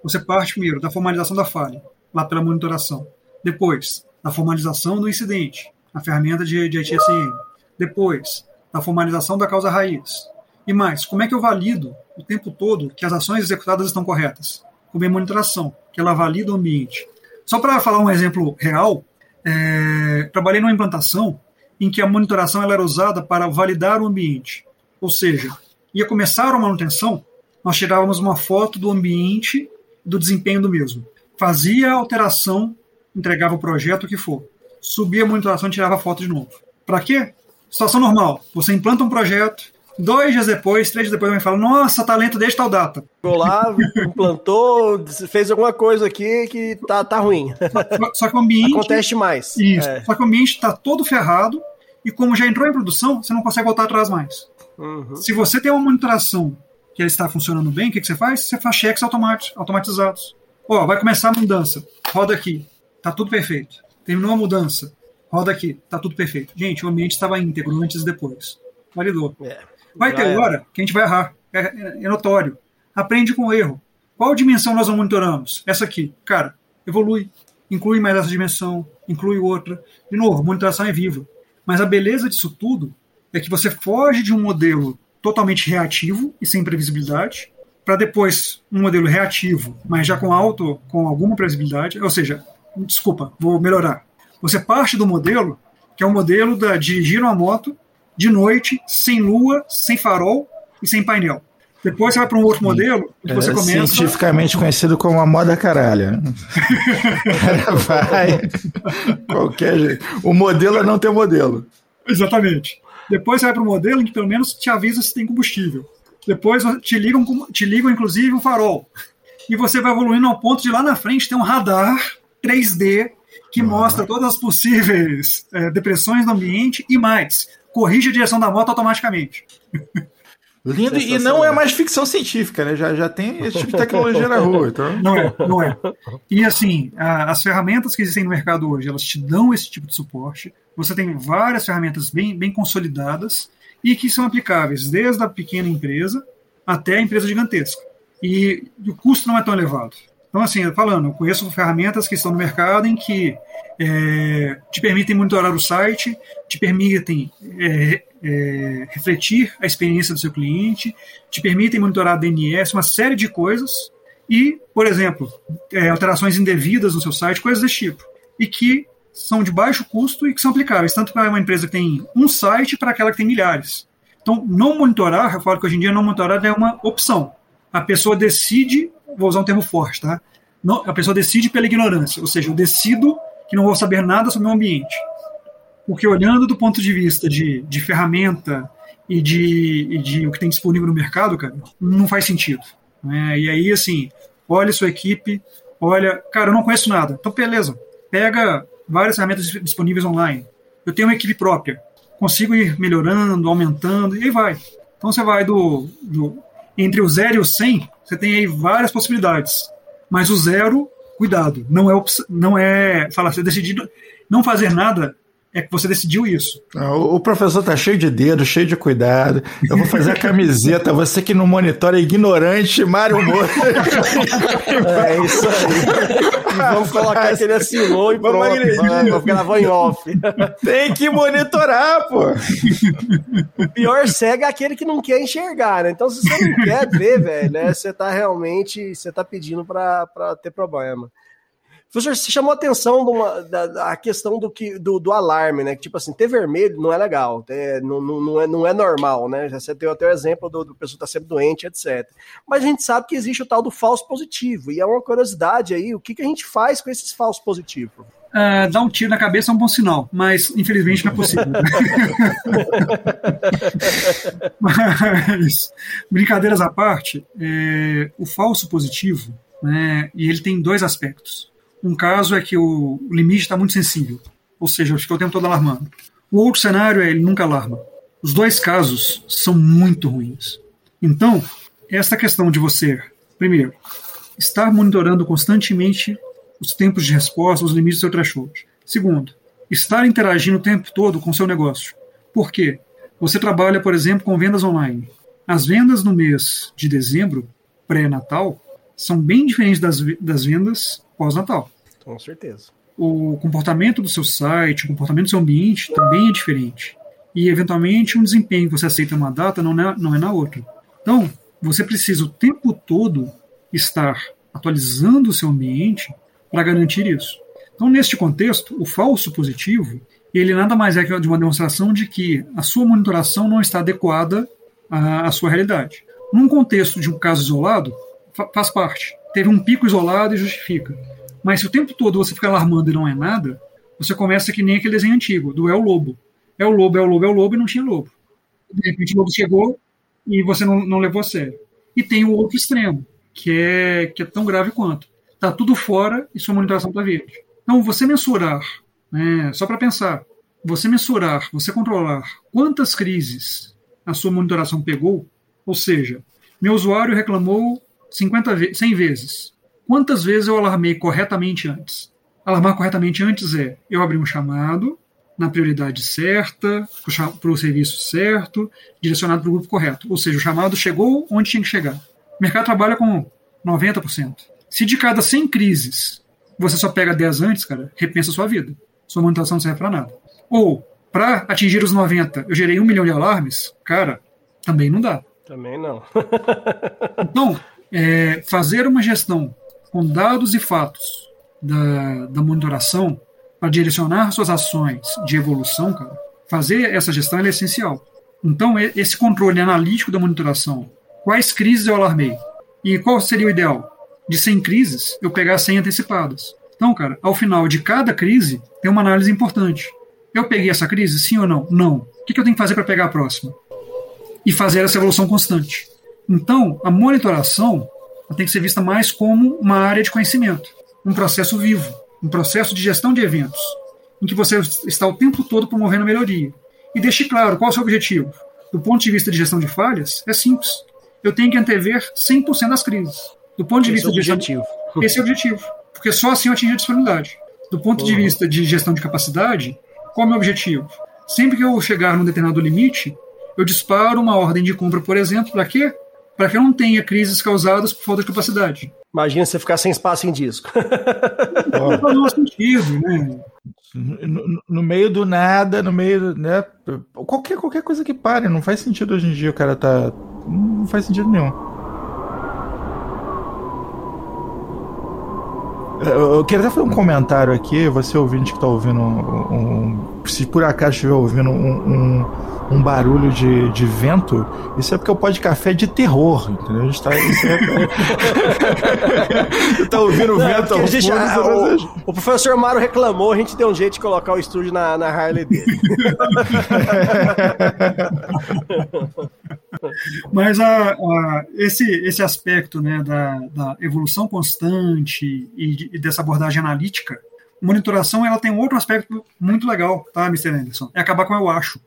você parte primeiro da formalização da falha, lá pela monitoração. Depois, da formalização do incidente, a ferramenta de, de ITSM. Depois, da formalização da causa raiz. E mais, como é que eu valido o tempo todo que as ações executadas estão corretas? Com a monitoração, que ela valida o ambiente. Só para falar um exemplo real, é, trabalhei numa implantação em que a monitoração era usada para validar o ambiente. Ou seja, ia começar a manutenção, nós tirávamos uma foto do ambiente do desempenho do mesmo. Fazia a alteração, entregava o projeto, o que for. Subia a monitoração tirava a foto de novo. Para quê? Situação normal. Você implanta um projeto, dois dias depois, três dias depois, alguém fala: Nossa, talento desde tal data. Ficou lá, implantou, fez alguma coisa aqui que tá, tá ruim. Só, só que o ambiente. Acontece mais. Isso. É. Só que o ambiente está todo ferrado e, como já entrou em produção, você não consegue voltar atrás mais. Uhum. Se você tem uma monitoração que ele está funcionando bem, o que, que você faz? Você faz cheques automatizados. Ó, vai começar a mudança. Roda aqui. Tá tudo perfeito. Terminou a mudança. Roda aqui. Tá tudo perfeito. Gente, o ambiente estava íntegro antes e depois. Validou. É. Vai ter é. hora que a gente vai errar. É, é, é notório. Aprende com o erro. Qual dimensão nós não monitoramos? Essa aqui. Cara, evolui. Inclui mais essa dimensão. Inclui outra. De novo, monitoração é viva. Mas a beleza disso tudo é que você foge de um modelo totalmente reativo e sem previsibilidade, para depois um modelo reativo, mas já com alto, com alguma previsibilidade, ou seja, desculpa, vou melhorar. Você parte do modelo que é o modelo da dirigir uma moto de noite, sem lua, sem farol e sem painel. Depois você vai para um outro modelo que você é começa. Cientificamente conhecido como a moda caralho. vai. Qualquer jeito. O modelo é não ter modelo. Exatamente. Depois você vai para o modelo em que pelo menos te avisa se tem combustível. Depois te ligam, te ligam inclusive um farol. E você vai evoluindo ao ponto de lá na frente ter um radar 3D que uhum. mostra todas as possíveis é, depressões do ambiente e mais. Corrige a direção da moto automaticamente. Lindo, e não é mais ficção científica, né? Já, já tem esse tipo de tecnologia na rua. Então... Não é, não é. E assim, a, as ferramentas que existem no mercado hoje, elas te dão esse tipo de suporte. Você tem várias ferramentas bem, bem consolidadas e que são aplicáveis desde a pequena empresa até a empresa gigantesca. E o custo não é tão elevado. Então, assim, falando, eu conheço ferramentas que estão no mercado em que é, te permitem monitorar o site, te permitem é, é, refletir a experiência do seu cliente, te permitem monitorar DNS, uma série de coisas, e, por exemplo, é, alterações indevidas no seu site, coisas desse tipo, e que são de baixo custo e que são aplicáveis, tanto para uma empresa que tem um site para aquela que tem milhares. Então, não monitorar, eu falo que hoje em dia não monitorar é uma opção. A pessoa decide, vou usar um termo forte, tá? Não, a pessoa decide pela ignorância, ou seja, eu decido que não vou saber nada sobre o meu ambiente. Porque olhando do ponto de vista de, de ferramenta e de, e de o que tem disponível no mercado, cara, não faz sentido. Né? E aí, assim, olha sua equipe, olha, cara, eu não conheço nada. Então, beleza, pega várias ferramentas disponíveis online. Eu tenho uma equipe própria, consigo ir melhorando, aumentando, e aí vai. Então você vai do, do entre o 0 e o 100, você tem aí várias possibilidades. Mas o zero, cuidado, não é não é falar, você decidido não fazer nada é que você decidiu isso. O professor tá cheio de dedo, cheio de cuidado. Eu vou fazer a camiseta. Você que não monitora é ignorante, Mário Moura. É isso aí. vamos colocar que ele assinou e pronto. Vamos gravar em off. Tem que monitorar, pô. O pior cego é aquele que não quer enxergar, né? Então, se você não quer ver, velho, né? Você tá realmente, você tá pedindo para ter problema. Professor, você chamou a atenção uma, da, da, questão do, que, do, do, alarme, né? Que, tipo assim, ter vermelho não é legal, é, não, não, não, é, não é normal, né? Você tem até o exemplo do, do pessoa estar tá sempre doente, etc. Mas a gente sabe que existe o tal do falso positivo, e é uma curiosidade aí, o que, que a gente faz com esses falsos positivos? Uh, dar um tiro na cabeça é um bom sinal, mas infelizmente não é possível. mas, brincadeiras à parte, é, o falso positivo, né, e ele tem dois aspectos. Um caso é que o limite está muito sensível, ou seja, fica o tempo todo alarmando. O outro cenário é ele nunca alarma. Os dois casos são muito ruins. Então, esta questão de você, primeiro, estar monitorando constantemente os tempos de resposta, os limites do seu threshold. Segundo, estar interagindo o tempo todo com o seu negócio. Por quê? Você trabalha, por exemplo, com vendas online. As vendas no mês de dezembro, pré-natal, são bem diferentes das, das vendas pós-natal. Com certeza. O comportamento do seu site, o comportamento do seu ambiente também é diferente. E, eventualmente, um desempenho que você aceita numa data não é, não é na outra. Então, você precisa o tempo todo estar atualizando o seu ambiente para garantir isso. Então, neste contexto, o falso positivo, ele nada mais é que uma demonstração de que a sua monitoração não está adequada à, à sua realidade. Num contexto de um caso isolado, fa faz parte. Teve um pico isolado e justifica. Mas se o tempo todo você fica alarmando e não é nada, você começa que nem aquele desenho antigo, do é o lobo. É o lobo, é o lobo, é o lobo e não tinha lobo. De repente o lobo chegou e você não, não levou a sério. E tem o outro extremo, que é, que é tão grave quanto. Está tudo fora e sua monitoração está verde. Então, você mensurar, né, só para pensar, você mensurar, você controlar quantas crises a sua monitoração pegou, ou seja, meu usuário reclamou 50 ve 100 vezes. Quantas vezes eu alarmei corretamente antes? Alarmar corretamente antes é eu abrir um chamado na prioridade certa, para o serviço certo, direcionado para o grupo correto. Ou seja, o chamado chegou onde tinha que chegar. O mercado trabalha com 90%. Se de cada 100 crises você só pega 10 antes, cara, repensa a sua vida. Sua monitoração não serve para nada. Ou, para atingir os 90, eu gerei um milhão de alarmes, cara, também não dá. Também não. então, é, fazer uma gestão com dados e fatos da, da monitoração para direcionar suas ações de evolução, cara, fazer essa gestão é essencial. Então, esse controle analítico da monitoração, quais crises eu alarmei e qual seria o ideal? de 100 crises, eu pegar 100 antecipadas. Então, cara, ao final de cada crise, tem uma análise importante. Eu peguei essa crise, sim ou não? Não. O que eu tenho que fazer para pegar a próxima? E fazer essa evolução constante. Então, a monitoração tem que ser vista mais como uma área de conhecimento, um processo vivo, um processo de gestão de eventos, em que você está o tempo todo promovendo melhoria. E deixe claro qual é o seu objetivo. Do ponto de vista de gestão de falhas, é simples. Eu tenho que antever 100% das crises. Do ponto de esse vista é objetivo. de esse é o objetivo. Porque só assim eu atingi a disponibilidade. Do ponto uhum. de vista de gestão de capacidade, qual é o meu objetivo? Sempre que eu chegar num determinado limite, eu disparo uma ordem de compra, por exemplo, para quê? Para que eu não tenha crises causadas por falta de capacidade. Imagina você ficar sem espaço em disco. Não faz sentido, né? No, no, meio do nada, no meio, né? Qualquer, qualquer coisa que pare, não faz sentido hoje em dia o cara tá. Não faz sentido nenhum. Eu queria até fazer um comentário aqui, você ouvinte que está ouvindo um, um, Se por acaso estiver ouvindo um, um, um, barulho de, de vento, isso é porque o pó de café é de terror, entendeu? A gente está tá ouvindo o vento ao fundo, já, o, o, professor Maro reclamou, a gente deu um jeito de colocar o estúdio na, na Harley dele. Mas a, a, esse, esse aspecto né, da, da evolução constante e, e, dessa abordagem analítica, monitoração ela tem um outro aspecto muito legal, tá, Mr. Anderson? É acabar com o eu acho.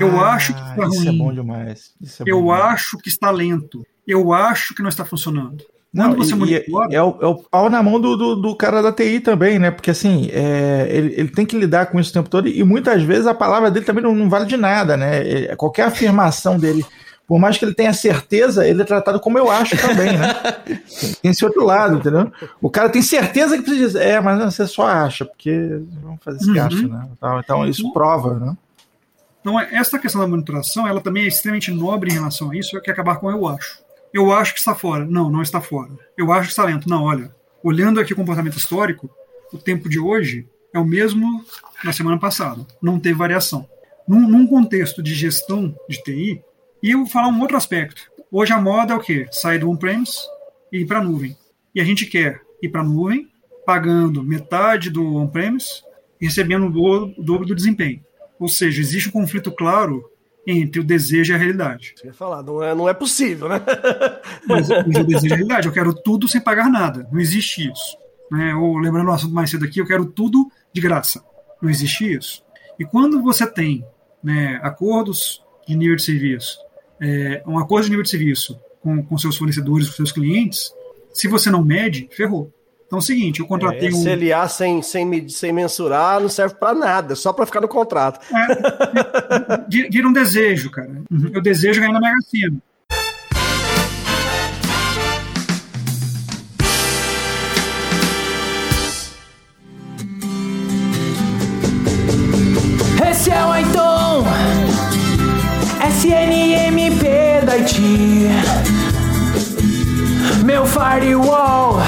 Eu ah, acho que está ruim. Isso é bom demais. É eu bom acho demais. que está lento. Eu acho que não está funcionando. Não, você e, monitora... é, o, é, o, pau na mão do, do, do, cara da TI também, né? Porque assim, é, ele, ele tem que lidar com isso o tempo todo e muitas vezes a palavra dele também não, não vale de nada, né? Qualquer afirmação dele por mais que ele tenha certeza, ele é tratado como eu acho também, né? tem esse outro lado, entendeu? O cara tem certeza que precisa dizer, é, mas você só acha, porque vamos fazer esse uhum. né? Então, então isso prova, né? Então, essa questão da monitoração, ela também é extremamente nobre em relação a isso, é que acabar com eu acho. Eu acho que está fora. Não, não está fora. Eu acho que está lento. Não, olha, olhando aqui o comportamento histórico, o tempo de hoje é o mesmo da semana passada. Não teve variação. Num, num contexto de gestão de TI, e eu vou falar um outro aspecto. Hoje a moda é o quê? Sair do on-premise e ir para a nuvem. E a gente quer ir para a nuvem, pagando metade do on-premise e recebendo o dobro do desempenho. Ou seja, existe um conflito claro entre o desejo e a realidade. Você ia falar, não é, não é possível, né? mas, mas o desejo e a realidade. Eu quero tudo sem pagar nada. Não existe isso. Né? Ou lembrando o assunto mais cedo aqui, eu quero tudo de graça. Não existe isso. E quando você tem né, acordos de nível de serviço é, um acordo de nível de serviço com, com seus fornecedores, com seus clientes, se você não mede, ferrou. Então é o seguinte, eu contratei é, um. CLA sem, sem, sem mensurar não serve para nada, só para ficar no contrato. É, vira um desejo, cara. Uhum. Eu desejo ganhar na Mega Sena. Esse é o Aiton SNMP IT Meu firewall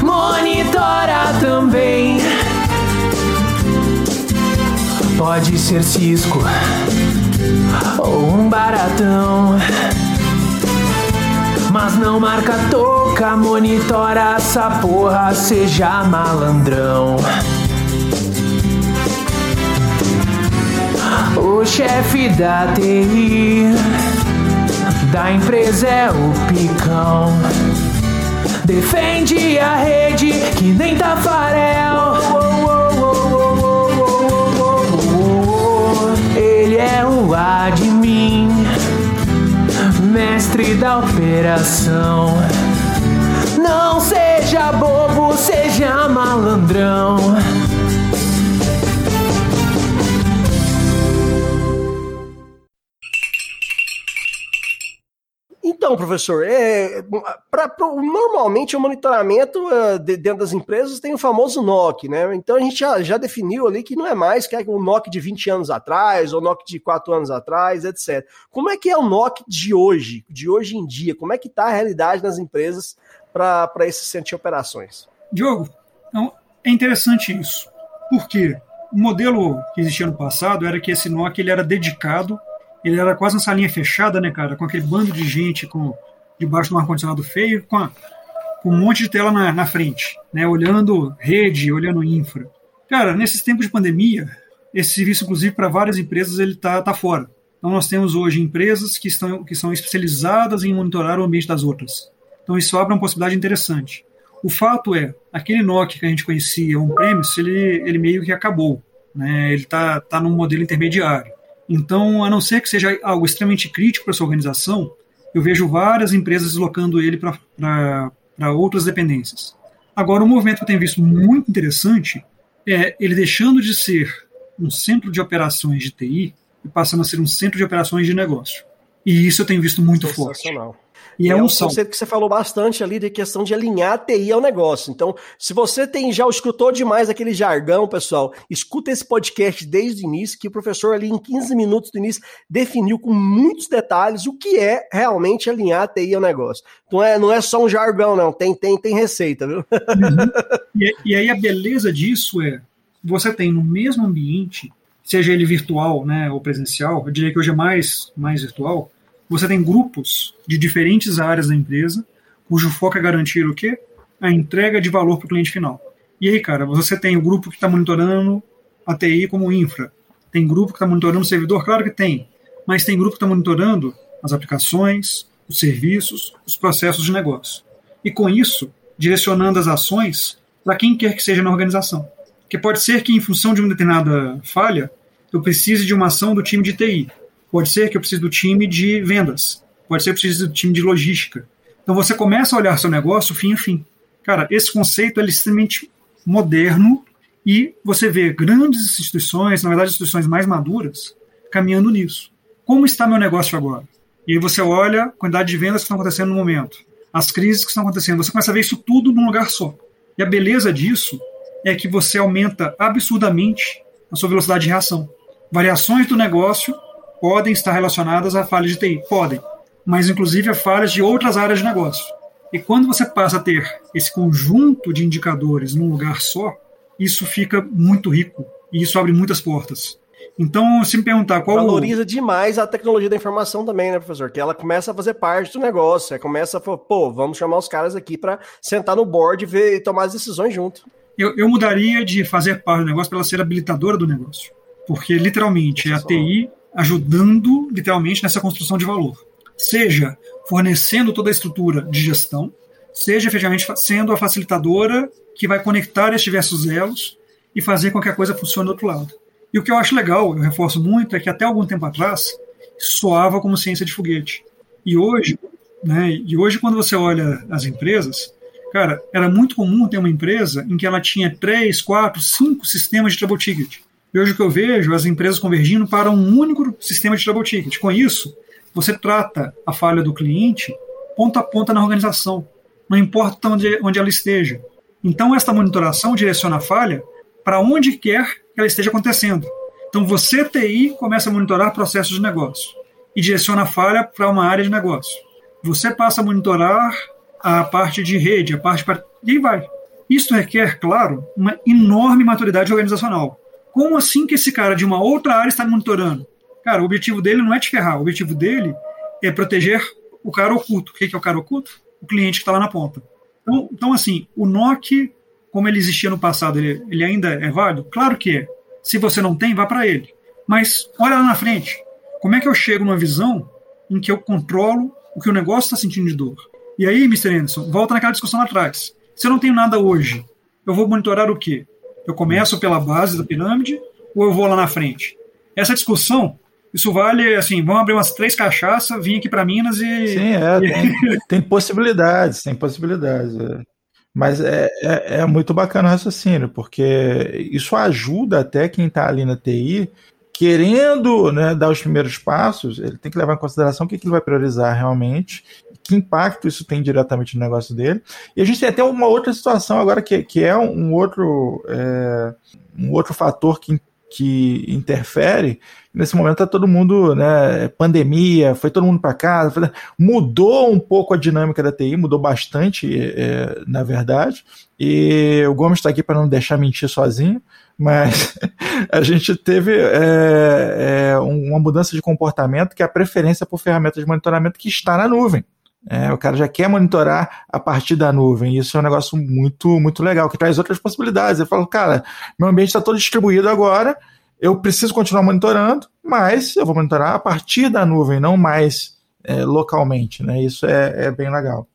monitora também. Pode ser Cisco ou um baratão. Mas não marca toca, monitora essa porra, seja malandrão. O chefe da TI da empresa é o picão. Defende a rede que nem Tafarel. Ele é o admin, mestre da operação. Não seja bobo, seja malandrão. Então, professor, é, pra, pra, normalmente o monitoramento uh, de, dentro das empresas tem o famoso NOC, né? Então a gente já, já definiu ali que não é mais que é o NOC de 20 anos atrás, ou NOC de 4 anos atrás, etc. Como é que é o NOC de hoje, de hoje em dia? Como é que está a realidade nas empresas para esse centro de operações? Diogo, então, é interessante isso. Por quê? O modelo que existia no passado era que esse NOC ele era dedicado ele era quase uma salinha fechada, né, cara? Com aquele bando de gente com debaixo de um ar-condicionado feio, com, a, com um monte de tela na, na frente, né? Olhando rede, olhando infra. Cara, nesses tempos de pandemia, esse serviço, inclusive, para várias empresas, ele tá, tá fora. Então, nós temos hoje empresas que, estão, que são especializadas em monitorar o ambiente das outras. Então, isso abre uma possibilidade interessante. O fato é, aquele NOC que a gente conhecia, on-premise, ele, ele meio que acabou. Né? Ele está tá num modelo intermediário. Então, a não ser que seja algo extremamente crítico para sua organização, eu vejo várias empresas deslocando ele para outras dependências. Agora, um movimento que eu tenho visto muito interessante é ele deixando de ser um centro de operações de TI e passando a ser um centro de operações de negócio. E isso eu tenho visto muito forte. E é, é um, conceito que você falou bastante ali de questão de alinhar a TI ao negócio. Então, se você tem já escutou demais aquele jargão, pessoal, escuta esse podcast desde o início, que o professor ali em 15 minutos do início definiu com muitos detalhes o que é realmente alinhar a TI ao negócio. Então, é, não é só um jargão, não. Tem, tem, tem receita, viu? Uhum. E, e aí a beleza disso é você tem no mesmo ambiente, seja ele virtual né, ou presencial, eu diria que hoje é mais, mais virtual, você tem grupos de diferentes áreas da empresa, cujo foco é garantir o quê? A entrega de valor para o cliente final. E aí, cara, você tem o grupo que está monitorando a TI como infra. Tem grupo que está monitorando o servidor? Claro que tem. Mas tem grupo que está monitorando as aplicações, os serviços, os processos de negócio. E com isso, direcionando as ações para quem quer que seja na organização. Porque pode ser que, em função de uma determinada falha, eu precise de uma ação do time de TI. Pode ser que eu precise do time de vendas. Pode ser que eu precise do time de logística. Então você começa a olhar seu negócio fim a fim. Cara, esse conceito é extremamente moderno e você vê grandes instituições, na verdade instituições mais maduras, caminhando nisso. Como está meu negócio agora? E aí você olha a quantidade de vendas que estão acontecendo no momento, as crises que estão acontecendo, você começa a ver isso tudo num lugar só. E a beleza disso é que você aumenta absurdamente a sua velocidade de reação. Variações do negócio podem estar relacionadas a falhas de TI. Podem. Mas, inclusive, a falhas de outras áreas de negócio. E quando você passa a ter esse conjunto de indicadores num lugar só, isso fica muito rico e isso abre muitas portas. Então, se me perguntar qual. Valoriza demais a tecnologia da informação também, né, professor? Que ela começa a fazer parte do negócio. Ela começa a falar, pô, vamos chamar os caras aqui para sentar no board e, ver, e tomar as decisões junto. Eu, eu mudaria de fazer parte do negócio para ela ser habilitadora do negócio. Porque, literalmente, é a TI ajudando literalmente nessa construção de valor. Seja fornecendo toda a estrutura de gestão, seja efetivamente sendo a facilitadora que vai conectar esses diversos elos e fazer com que a coisa funcione do outro lado. E o que eu acho legal, eu reforço muito, é que até algum tempo atrás soava como ciência de foguete. E hoje, né, e hoje quando você olha as empresas, Cara, era muito comum ter uma empresa em que ela tinha três, quatro, cinco sistemas de trouble ticket. E hoje o que eu vejo as empresas convergindo para um único sistema de trouble ticket. Com isso, você trata a falha do cliente ponta a ponta na organização, não importa onde, onde ela esteja. Então, esta monitoração direciona a falha para onde quer que ela esteja acontecendo. Então, você, TI, começa a monitorar processos de negócio e direciona a falha para uma área de negócio. Você passa a monitorar a parte de rede, a parte. E aí vai. Isso requer, claro, uma enorme maturidade organizacional. Como assim que esse cara de uma outra área está monitorando? Cara, o objetivo dele não é te ferrar, o objetivo dele é proteger o cara oculto. O que é o cara oculto? O cliente que está lá na ponta. Então, então, assim, o NOC, como ele existia no passado, ele, ele ainda é válido? Claro que é. Se você não tem, vá para ele. Mas olha lá na frente. Como é que eu chego numa visão em que eu controlo o que o negócio está sentindo de dor? E aí, Mr. Anderson, volta naquela discussão lá atrás. Se eu não tenho nada hoje, eu vou monitorar o quê? Eu começo pela base da pirâmide ou eu vou lá na frente? Essa discussão, isso vale, assim, vamos abrir umas três cachaças, vim aqui para Minas e... Sim, é, tem, tem possibilidades, tem possibilidades. É. Mas é, é, é, muito bacana o raciocínio, porque isso ajuda até quem está ali na TI querendo né, dar os primeiros passos, ele tem que levar em consideração o que, que ele vai priorizar realmente, que impacto isso tem diretamente no negócio dele. E a gente tem até uma outra situação agora que, que é um outro, é, um outro fator que, que interfere. Nesse momento está todo mundo, né, pandemia, foi todo mundo para casa, foi, mudou um pouco a dinâmica da TI, mudou bastante, é, na verdade. E o Gomes está aqui para não deixar mentir sozinho mas a gente teve é, é, uma mudança de comportamento que é a preferência por ferramentas de monitoramento que está na nuvem. É, o cara já quer monitorar a partir da nuvem. Isso é um negócio muito, muito legal, que traz outras possibilidades. Eu falo, cara, meu ambiente está todo distribuído agora, eu preciso continuar monitorando, mas eu vou monitorar a partir da nuvem, não mais é, localmente. Né? Isso é, é bem legal.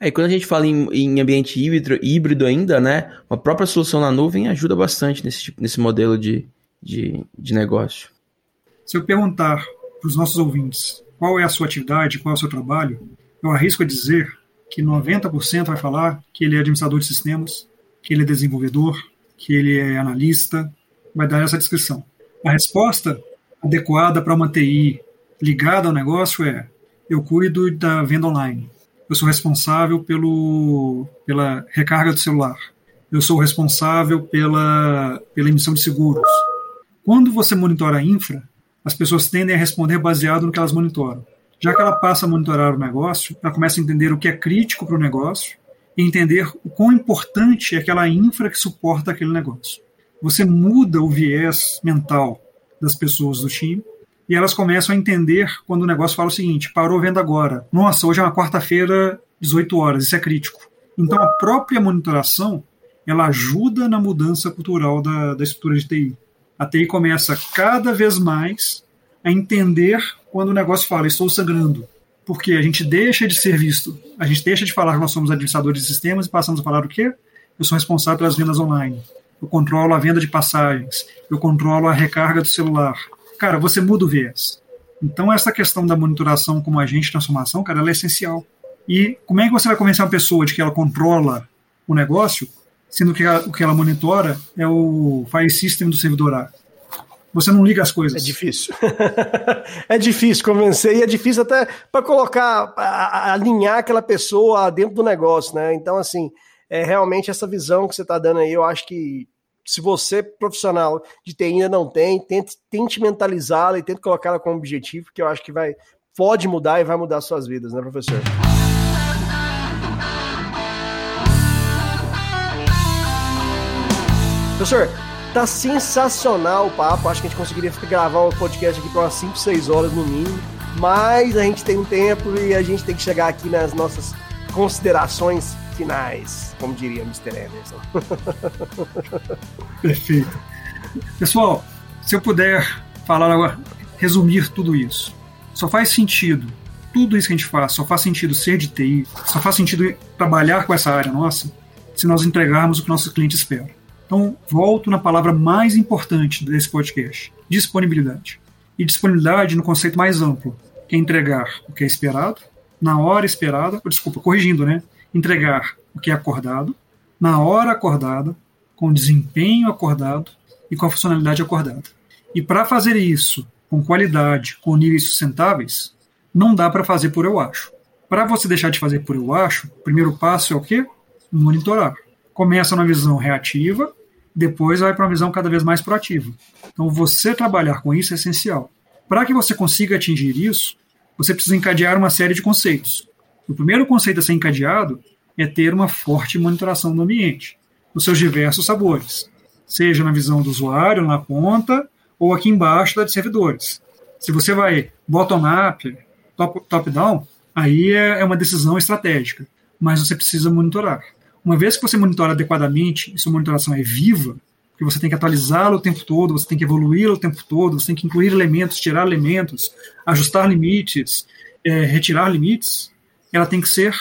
Aí quando a gente fala em, em, ambiente híbrido, híbrido ainda, né? Uma própria solução na nuvem ajuda bastante nesse, tipo, nesse modelo de, de, de negócio. Se eu perguntar para os nossos ouvintes qual é a sua atividade, qual é o seu trabalho, eu arrisco a dizer que 90% vai falar que ele é administrador de sistemas, que ele é desenvolvedor, que ele é analista, vai dar essa descrição. A resposta adequada para uma TI ligada ao negócio é: eu cuido da venda online, eu sou responsável pelo, pela recarga do celular. Eu sou responsável pela, pela emissão de seguros. Quando você monitora a infra, as pessoas tendem a responder baseado no que elas monitoram. Já que ela passa a monitorar o negócio, ela começa a entender o que é crítico para o negócio e entender o quão importante é aquela infra que suporta aquele negócio. Você muda o viés mental das pessoas do time e elas começam a entender quando o negócio fala o seguinte: parou venda agora. Nossa, hoje é uma quarta-feira, 18 horas, isso é crítico. Então a própria monitoração ela ajuda na mudança cultural da, da estrutura de TI. A TI começa cada vez mais a entender quando o negócio fala, estou sangrando. Porque a gente deixa de ser visto, a gente deixa de falar que nós somos administradores de sistemas e passamos a falar o quê? Eu sou responsável pelas vendas online. Eu controlo a venda de passagens. Eu controlo a recarga do celular cara, você muda o viés. Então, essa questão da monitoração como agente de transformação, cara, ela é essencial. E como é que você vai convencer uma pessoa de que ela controla o negócio, sendo que o que ela monitora é o file system do servidor A? Você não liga as coisas. É difícil. é difícil convencer e é difícil até para colocar, alinhar aquela pessoa dentro do negócio, né? Então, assim, é realmente essa visão que você está dando aí, eu acho que se você, profissional de TI, ainda não tem, tente, tente mentalizá-la e tente colocá-la como objetivo, que eu acho que vai pode mudar e vai mudar suas vidas, né, professor? Professor, tá sensacional o papo. Acho que a gente conseguiria gravar um podcast aqui por umas 5, 6 horas no mínimo. Mas a gente tem um tempo e a gente tem que chegar aqui nas nossas considerações finais, como diria Mr. Anderson. Perfeito. Pessoal, se eu puder falar agora, resumir tudo isso, só faz sentido, tudo isso que a gente faz, só faz sentido ser de TI, só faz sentido trabalhar com essa área nossa, se nós entregarmos o que nossos clientes esperam. Então, volto na palavra mais importante desse podcast: disponibilidade. E disponibilidade no conceito mais amplo, que é entregar o que é esperado, na hora esperada, desculpa, corrigindo, né? entregar o que é acordado, na hora acordada, com desempenho acordado e com a funcionalidade acordada. E para fazer isso com qualidade, com níveis sustentáveis, não dá para fazer por eu acho. Para você deixar de fazer por eu acho, o primeiro passo é o quê? Monitorar. Começa numa visão reativa, depois vai para uma visão cada vez mais proativa. Então, você trabalhar com isso é essencial. Para que você consiga atingir isso, você precisa encadear uma série de conceitos. O primeiro conceito a ser encadeado é ter uma forte monitoração do ambiente, nos seus diversos sabores, seja na visão do usuário, na ponta, ou aqui embaixo da de servidores. Se você vai bottom-up, top-down, aí é, é uma decisão estratégica, mas você precisa monitorar. Uma vez que você monitora adequadamente e sua monitoração é viva, que você tem que atualizá-la o tempo todo, você tem que evoluí-la o tempo todo, você tem que incluir elementos, tirar elementos, ajustar limites, é, retirar limites, ela tem que ser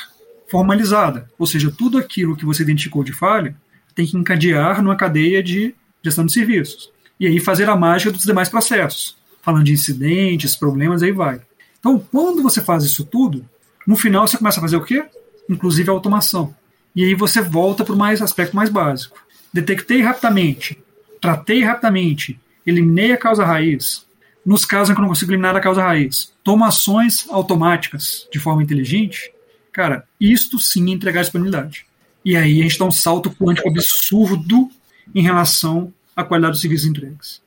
formalizada. Ou seja, tudo aquilo que você identificou de falha tem que encadear numa cadeia de gestão de serviços. E aí fazer a mágica dos demais processos. Falando de incidentes, problemas, aí vai. Então, quando você faz isso tudo, no final você começa a fazer o quê? Inclusive a automação. E aí você volta para o mais aspecto mais básico. Detectei rapidamente, tratei rapidamente, eliminei a causa raiz. Nos casos em que eu não consigo eliminar a causa raiz, tomo ações automáticas de forma inteligente. Cara, isto sim é entregar disponibilidade. E aí a gente dá um salto quântico absurdo em relação à qualidade dos serviços entregues.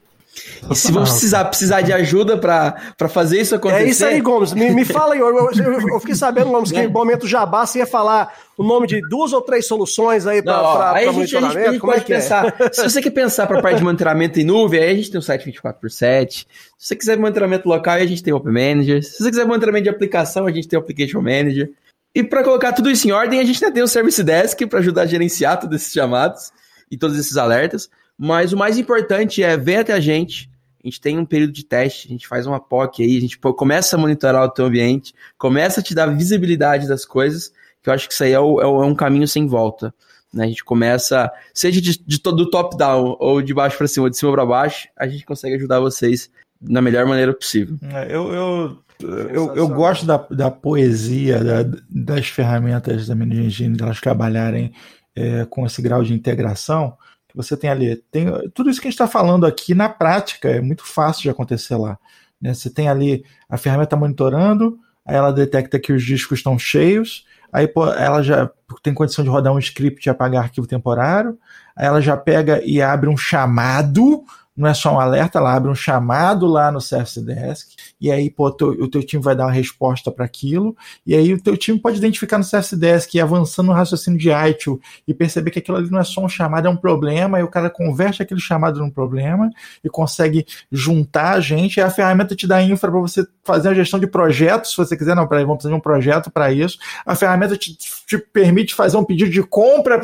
E se você precisar, precisar de ajuda para fazer isso acontecer. É isso aí, Gomes. Me, me fala aí. Eu, eu, eu, fiquei sabendo, Gomes, que em momento jabá você ia falar o nome de duas ou três soluções aí para aí a gente, a gente, a gente pode é pensar. É? Se você quer pensar para a parte de monitoramento em nuvem, aí a gente tem o site 24 por 7 Se você quiser monitoramento local, aí a gente tem o Open Manager. Se você quiser monitoramento de aplicação, a gente tem o Application Manager. E para colocar tudo isso em ordem, a gente ainda tem o Service Desk para ajudar a gerenciar todos esses chamados e todos esses alertas. Mas o mais importante é ver até a gente. A gente tem um período de teste, a gente faz uma POC aí, a gente começa a monitorar o teu ambiente, começa a te dar visibilidade das coisas, que eu acho que isso aí é, o, é, é um caminho sem volta. Né? A gente começa, seja de, de todo top-down, ou de baixo para cima, ou de cima para baixo, a gente consegue ajudar vocês da melhor maneira possível. É, eu, eu, eu, eu, gosto da, da poesia da, das ferramentas da Managing Engine, de elas trabalharem é, com esse grau de integração, que você tem ali. Tem, tudo isso que a gente está falando aqui, na prática, é muito fácil de acontecer lá. Né? Você tem ali a ferramenta monitorando, aí ela detecta que os discos estão cheios, aí ela já tem condição de rodar um script e apagar arquivo temporário, aí ela já pega e abre um chamado não é só um alerta, ela abre um chamado lá no Service Desk, e aí pô, teu, o teu time vai dar uma resposta para aquilo, e aí o teu time pode identificar no Service Desk e avançando no raciocínio de ITIL e perceber que aquilo ali não é só um chamado, é um problema, e o cara converte aquele chamado num problema e consegue juntar a gente, e a ferramenta te dá infra para você fazer a gestão de projetos, se você quiser, não, peraí, vamos fazer um projeto para isso, a ferramenta te, te, permite fazer um pedido de compra,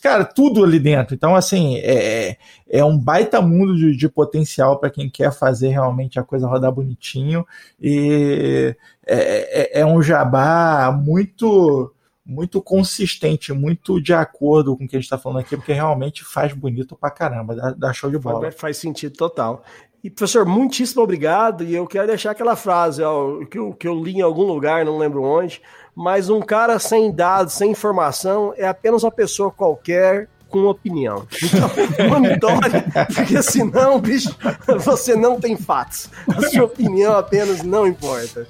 cara, tudo ali dentro. Então, assim, é, é um baita mundo de, de potencial para quem quer fazer realmente a coisa rodar bonitinho. E é, é, é um jabá muito muito consistente, muito de acordo com o que a gente está falando aqui, porque realmente faz bonito pra caramba, dá, dá show de bola. Faz, sentido total. E, professor, muitíssimo obrigado. E eu quero deixar aquela frase ó, que, eu, que eu li em algum lugar, não lembro onde, mas um cara sem dados, sem informação, é apenas uma pessoa qualquer com opinião. Então, monitore, porque senão, bicho, você não tem fatos. A sua opinião apenas não importa.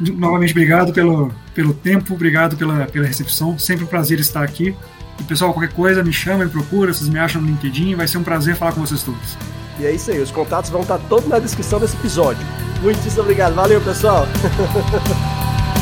Novamente, obrigado pelo, pelo tempo, obrigado pela, pela recepção. Sempre um prazer estar aqui. E pessoal, qualquer coisa, me chama, me procura, vocês me acham no LinkedIn, vai ser um prazer falar com vocês todos. E é isso aí, os contatos vão estar todos na descrição desse episódio. Muitíssimo obrigado, valeu pessoal!